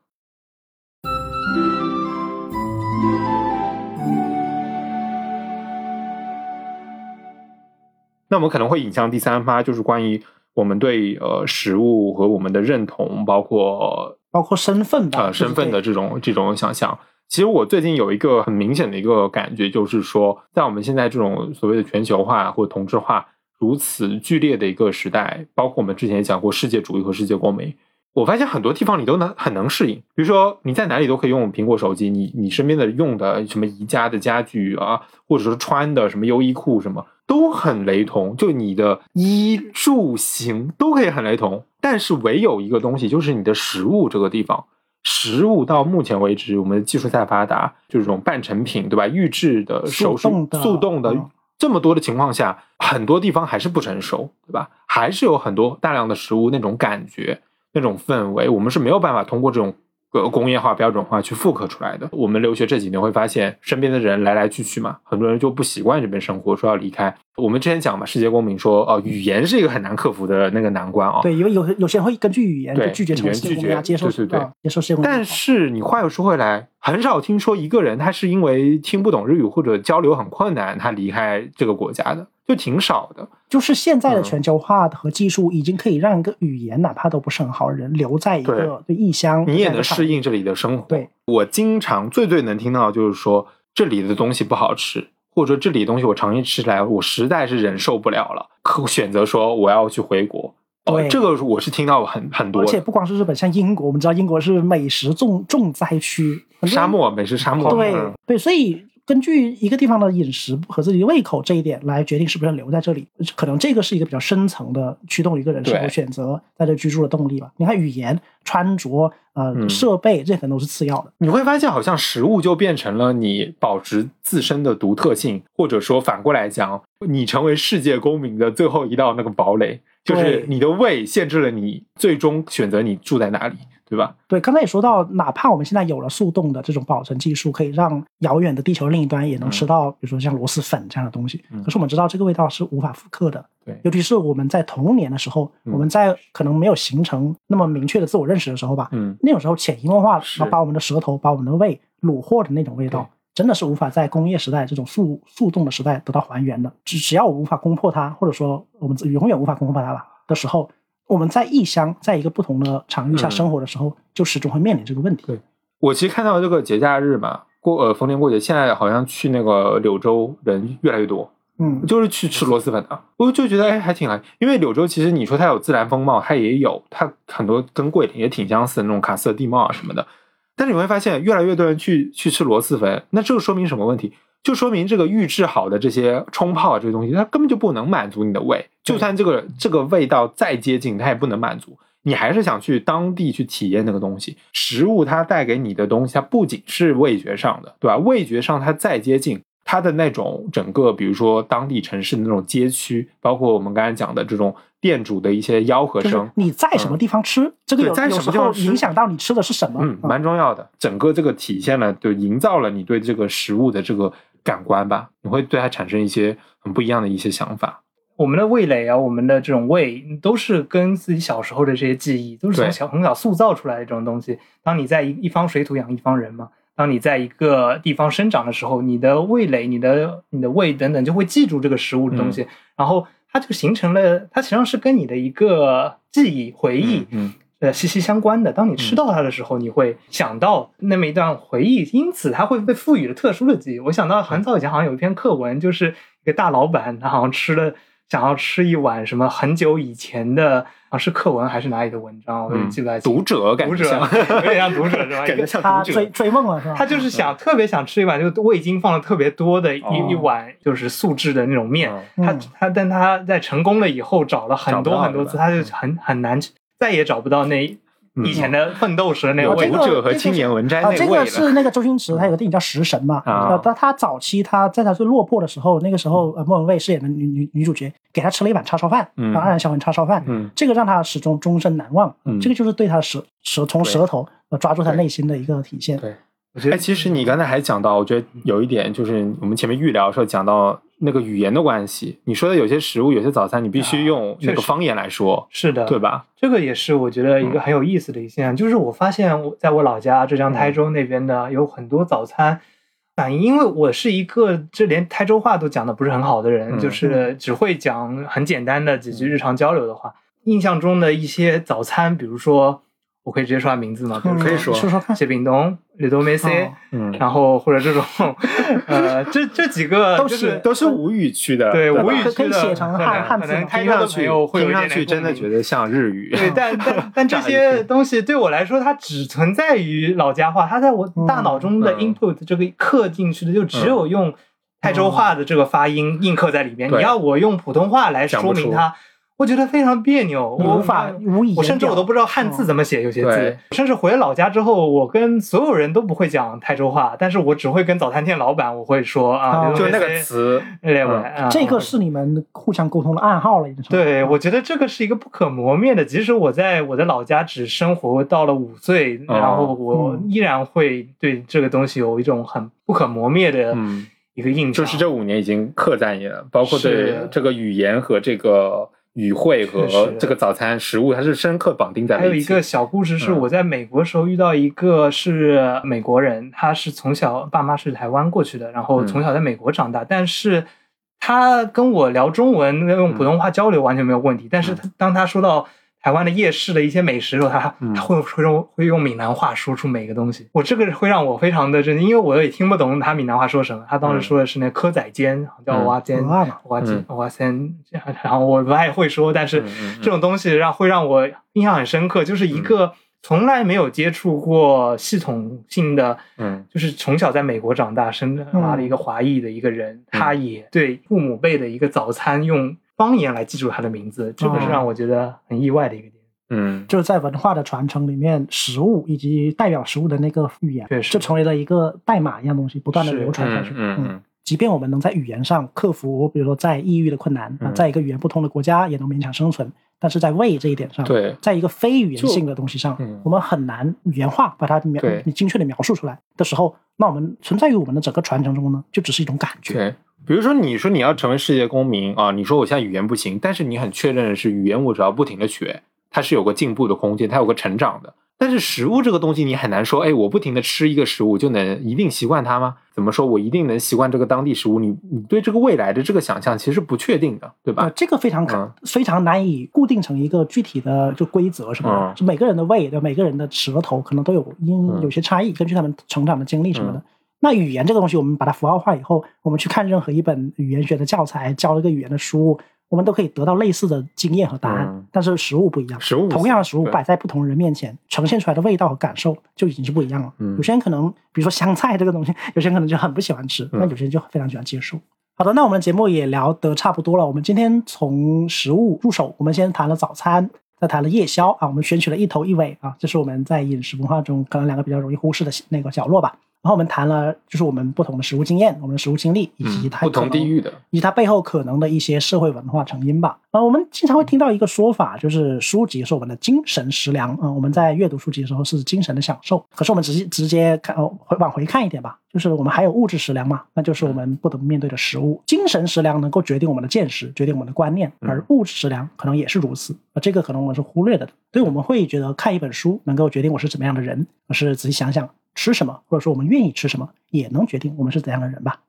Speaker 2: 那我们可能会引向第三趴，就是关于我们对呃食物和我们的认同，包括
Speaker 3: 包括身份吧，
Speaker 2: 呃身份的这种这种想象。其实我最近有一个很明显的一个感觉，就是说，在我们现在这种所谓的全球化或同质化如此剧烈的一个时代，包括我们之前也讲过世界主义和世界公民，我发现很多地方你都能很能适应。比如说你在哪里都可以用苹果手机，你你身边的用的什么宜家的家具啊，或者说穿的什么优衣库什么，都很雷同。就你的衣住行都可以很雷同，但是唯有一个东西，就是你的食物这个地方。食物到目前为止，我们的技术再发达，就是这种半成品，对吧？预制的、手
Speaker 3: 速冻的
Speaker 2: 速冻的
Speaker 3: 嗯，
Speaker 2: 这么多的情况下，很多地方还是不成熟，对吧？还是有很多大量的食物那种感觉、那种氛围，我们是没有办法通过这种呃工业化、标准化去复刻出来的。我们留学这几年会发现，身边的人来来去去嘛，很多人就不习惯这边生活，说要离开。我们之前讲嘛，世界公民说，哦、语言是一个很难克服的那个难关啊、
Speaker 3: 对，因为有有些人会根据语言就拒绝成为世界公民啊，
Speaker 2: 语言拒绝
Speaker 3: 接受
Speaker 2: 对对对
Speaker 3: 啊接受世界公民。
Speaker 2: 但是你话又说回来，很少听说一个人他是因为听不懂日语或者交流很困难，他离开这个国家的，就挺少的。
Speaker 3: 就是现在的
Speaker 2: 嗯
Speaker 3: 全球化和技术已经可以让一个语言哪怕都不是很好的人留在一个异乡，
Speaker 2: 你也能适应这里的生活。
Speaker 3: 对，
Speaker 2: 我经常最最能听到就是说这里的东西不好吃，或者说这里的东西我长期吃来我实在是忍受不了了，可选择说我要去回国。哦
Speaker 3: 对，
Speaker 2: 这个我是听到很很多。
Speaker 3: 而且不光是日本，像英国，我们知道英国是美食重重灾区，
Speaker 2: 沙漠美食沙漠，
Speaker 3: 对
Speaker 2: 嗯
Speaker 3: 对，所以根据一个地方的饮食和自己的胃口这一点来决定是不是留在这里，可能这个是一个比较深层的驱动一个人是否选择在这居住的动力吧。你看语言、穿着、呃、
Speaker 2: 嗯
Speaker 3: 设备，这可能都是次要的。
Speaker 2: 你会发现，好像食物就变成了你保持自身的独特性，或者说反过来讲，你成为世界公民的最后一道那个堡垒，就是你的胃限制了你最终选择你住在哪里，对吧？
Speaker 3: 对，刚才也说到，哪怕我们现在有了速冻的这种保存技术，可以让遥远的地球另一端也能吃到，比如说像螺蛳粉这样的东西。
Speaker 2: 嗯
Speaker 3: 可是我们知道这个味道是无法复刻的，
Speaker 2: 对
Speaker 3: 尤其是我们在童年的时候，
Speaker 2: 嗯
Speaker 3: 我们在可能没有形成那么明确的自我认识的时候吧，
Speaker 2: 嗯，
Speaker 3: 那种时候潜移默化，把我们的舌头、把我们的胃虏获的那种味道，真的是无法在工业时代这种速速冻的时代得到还原的。只只要我无法攻破它，或者说我们永远无法攻破它吧的时候，我们在异乡，在一个不同的场域下
Speaker 2: 嗯。
Speaker 3: 生活的时候，就始终会面临这个问题。
Speaker 2: 对。我其实看到这个节假日嘛，过呃逢年过节，现在好像去那个柳州人越来越多，
Speaker 3: 嗯，
Speaker 2: 就是去吃螺蛳粉的，我就觉得哎还挺来，因为柳州其实你说它有自然风貌，它也有，它很多跟桂林也挺相似的那种喀斯特地貌啊什么的，但是你会发现越来越多人去去吃螺蛳粉，那这个说明什么问题？就说明这个预制好的这些冲泡这些东西，它根本就不能满足你的胃，就算这个这个味道再接近，它也不能满足。你还是想去当地去体验那个东西。食物它带给你的东西，它不仅是味觉上的，对吧？味觉上它再接近，它它的那种整个，比如说当地城市的那种街区，包括我们刚才讲的这种店主的一些吆喝
Speaker 3: 就是
Speaker 2: 声，
Speaker 3: 你在什么地方吃，这个
Speaker 2: 在什么地方吃
Speaker 3: 影响到你吃的是什么。
Speaker 2: 嗯，
Speaker 3: 啊
Speaker 2: 蛮重要的。整个这个体现了，就营造了你对这个食物的这个感官吧，你会对它产生一些很不一样的一些想法。
Speaker 4: 我们的味蕾啊，我们的这种味，都是跟自己小时候的这些记忆，都是从小很小塑造出来的这种东西。当你在一一方水土养一方人嘛，当你在一个地方生长的时候，你的味蕾、你的你的胃等等就会记住这个食物的东西，然后它就形成了，它实际上是跟你的一个记忆回忆。
Speaker 2: 嗯，
Speaker 4: 呃，息息相关的。当你吃到它的时候，你会想到那么一段回忆，因此它会被赋予了特殊的记忆。我想到很早以前好像有一篇课文，就是一个大老板，他好像吃了想要吃一碗什么很久以前的啊，是课文还是哪里的文章，我记不太清。
Speaker 2: 读者感
Speaker 4: 读者
Speaker 2: 觉像，
Speaker 4: 有点像读者是吧？
Speaker 2: 感觉像读者。
Speaker 3: 追追梦了是吧？
Speaker 4: 他就是想特别想吃一碗，就味精放的特别多的一、
Speaker 2: 哦
Speaker 4: 一碗，就是素质的那种面。
Speaker 2: 嗯
Speaker 4: 他
Speaker 3: 嗯
Speaker 4: 他，但他在成功了以后，找了很多很多次，他就很很难，再也找不到那
Speaker 2: 嗯
Speaker 4: 以前的奋斗时的那个
Speaker 3: 哦
Speaker 4: 味道。
Speaker 3: 这个
Speaker 2: 读者和青年文摘
Speaker 3: 啊，这个
Speaker 2: 那味了。
Speaker 3: 是那个周星驰，他有个电影叫《食神》嘛。
Speaker 2: 啊
Speaker 3: 呃，他他早期他在他最落魄的时候，那个时候呃，莫文蔚饰演的女女女主角给他吃了一碗叉烧饭，
Speaker 2: 嗯
Speaker 3: 啊黯然销魂叉烧饭，
Speaker 2: 嗯
Speaker 3: 这个让他始终终身难忘。
Speaker 2: 嗯
Speaker 3: 这个就是对他舌舌从舌头呃抓住他内心的一个体现。
Speaker 2: 对，
Speaker 4: 我觉得
Speaker 2: 哎，其实你刚才还讲到，我觉得有一点就是我们前面预聊的时候讲到那个语言的关系。你说的有些食物、有些早餐，你必须用那个方言来说，
Speaker 4: 是的，
Speaker 2: 对吧？
Speaker 4: 这个也是我觉得一个很有意思的一现象，就是我发现我在我老家浙江台州那边的有很多早餐反映，因为我是一个这连台州话都讲的不是很好的人，
Speaker 2: 嗯
Speaker 4: 就是只会讲很简单的几句日常交流的话。印象中的一些早餐，比如说我可以直接说他名字吗？比如
Speaker 3: 嗯
Speaker 2: 可以说
Speaker 3: 说说看。
Speaker 4: 谢炳东、李多梅塞
Speaker 3: 哦，
Speaker 2: 嗯，
Speaker 4: 然后或者这种，呃，这这几个
Speaker 3: 都
Speaker 4: 就是
Speaker 2: 都是无语区的，
Speaker 4: 对无语
Speaker 3: 可可以
Speaker 4: 区的，
Speaker 3: 写成
Speaker 4: 可能
Speaker 3: 汉汉字
Speaker 2: 听上去听上去真的觉得像日语。
Speaker 4: 对，但 但但这些东西对我来说，它只存在于老家话，它在我大脑中的
Speaker 2: 嗯
Speaker 4: input 这个刻进去的，就只有用泰州话的这个发音印刻在里面。你要我用普通话来说明它，我觉得非常别扭，我
Speaker 3: 无法无以
Speaker 4: 我甚至我都不知道汉字怎么写，有些字
Speaker 2: 对，
Speaker 4: 甚至回老家之后，我跟所有人都不会讲台州话，但是我只会跟早餐店老板我会说啊，
Speaker 3: 哦
Speaker 2: 就那个词，
Speaker 3: 这个是你们互相沟通的暗号了，已经成。
Speaker 4: 对，我觉得这个是一个不可磨灭的。即使我在我的老家只生活到了五岁，
Speaker 2: 哦
Speaker 4: 然后我
Speaker 3: 嗯
Speaker 4: 依然会对这个东西有一种很不可磨灭的
Speaker 2: 嗯，
Speaker 4: 一个印象。
Speaker 2: 就是这五年已经刻在你了，包括对这个语言和这个语汇和这个早餐食物，它是深刻绑定在了起
Speaker 4: 还有一个小故事是
Speaker 2: 嗯
Speaker 4: 我在美国时候遇到一个是美国人，他是从小爸妈是台湾过去的，然后
Speaker 2: 嗯
Speaker 4: 从小在美国长大，但是他跟我聊中文用普通话交流完全没有问题，但是他当他说到。台湾的夜市的一些美食的时候，他
Speaker 2: 嗯。
Speaker 4: 他会会用会用闽南话说出每个东西，我这个会让我非常的震惊，因为我也听不懂他闽南话说什么。他当时说的是那蚵仔煎，叫
Speaker 2: 嗯
Speaker 4: 蛙煎，
Speaker 3: 蚵嘛。
Speaker 4: 蛙煎
Speaker 2: 嗯。
Speaker 4: 蛙煎，然后我不太会说，但是这种东西让会让我印象很深刻，就是一个从来没有接触过系统性的，
Speaker 2: 嗯。
Speaker 4: 就是从小在美国长大生长的一个华裔的一个人，他也对父母辈的一个早餐用方言来记住他的名字，这个是让我觉得很意外的一个点。
Speaker 2: 嗯。
Speaker 3: 就是在文化的传承里面，食物以及代表食物的那个语言
Speaker 4: 确，实。
Speaker 3: 就成为了一个代码一样东西，不断的流传下去。
Speaker 2: 嗯。嗯
Speaker 3: 即便我们能在语言上克服，比如说在异域的困难啊，
Speaker 2: 嗯
Speaker 3: 在一个语言不通的国家也能勉强生存，但是在胃这一点上，
Speaker 2: 对
Speaker 3: 在一个非语言性的东西上
Speaker 2: 嗯，
Speaker 3: 我们很难语言化把它描
Speaker 2: 对
Speaker 3: 精确的描述出来的时候，那我们存在于我们的整个传承中呢，就只是一种感觉。
Speaker 2: 对。比如说，你说你要成为世界公民啊，你说我现在语言不行，但是你很确认的是，语言我只要不停的学，它是有个进步的空间，它有个成长的。但是食物这个东西，你很难说，哎，我不停的吃一个食物就能一定习惯它吗？怎么说我一定能习惯这个当地食物？你你对这个未来的这个想象其实不确定的，对吧
Speaker 3: 呃，？这个非常
Speaker 2: 嗯
Speaker 3: 非常难以固定成一个具体的就规则什么的，
Speaker 2: 嗯
Speaker 3: 就每个人的胃的每个人的舌头可能都有因
Speaker 2: 嗯
Speaker 3: 有些差异，根据他们成长的经历什么的。
Speaker 2: 嗯
Speaker 3: 那语言这个东西，我们把它符号化以后，我们去看任何一本语言学的教材，教一个语言的书，我们都可以得到类似的经验和答案。
Speaker 2: 嗯
Speaker 3: 但是食物不一样，
Speaker 2: 食物
Speaker 3: 同样的食物摆在不同人面前，呈现出来的味道和感受就已经是不一样了。
Speaker 2: 嗯
Speaker 3: 有些人可能，比如说香菜这个东西，有些人可能就很不喜欢吃，
Speaker 2: 嗯
Speaker 3: 那有些人就非常喜欢接受。好的，那我们的节目也聊得差不多了。我们今天从食物入手，我们先谈了早餐，再谈了夜宵啊，我们选取了一头一尾啊，这是我们在饮食文化中可能两个比较容易忽视的那个角落吧。然后我们谈了就是我们不同的食物经验、我们的食物经历，以及
Speaker 2: 嗯，不
Speaker 3: 它可能
Speaker 2: 同地域的，
Speaker 3: 以及它背后可能的一些社会文化成因吧。啊，我们经常会听到一个说法，就是书籍是我们的精神食粮。啊，我们在阅读书籍的时候是精神的享受，可是我们直接直接看哦，回往回看一点吧，就是我们还有物质食粮嘛，那就是我们不得不面对的食物。精神食粮能够决定我们的见识，决定我们的观念，而物质食粮可能也是如此。啊，这个可能我们是忽略的，所以我们会觉得看一本书能够决定我是怎么样的人，而是仔细想想吃什么，或者说我们愿意吃什么，也能决定我们是怎样的人吧。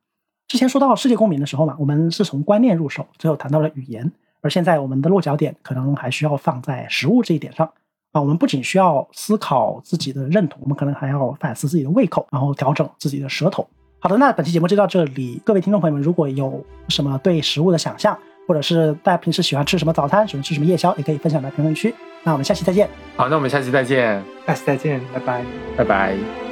Speaker 3: 之前说到世界公民的时候嘛，我们是从观念入手，最后谈到了语言，而现在我们的落脚点可能还需要放在食物这一点上啊。我们不仅需要思考自己的认同，我们可能还要反思自己的胃口，然后调整自己的舌头。好的，那本期节目就到这里。各位听众朋友们，如果有什么对食物的想象，或者是大家平时喜欢吃什么早餐，喜欢吃什么夜宵，也可以分享在评论区。那我们下期再见。
Speaker 2: 好，那我们下期再见，
Speaker 4: 下期再见，拜拜。
Speaker 2: 拜拜。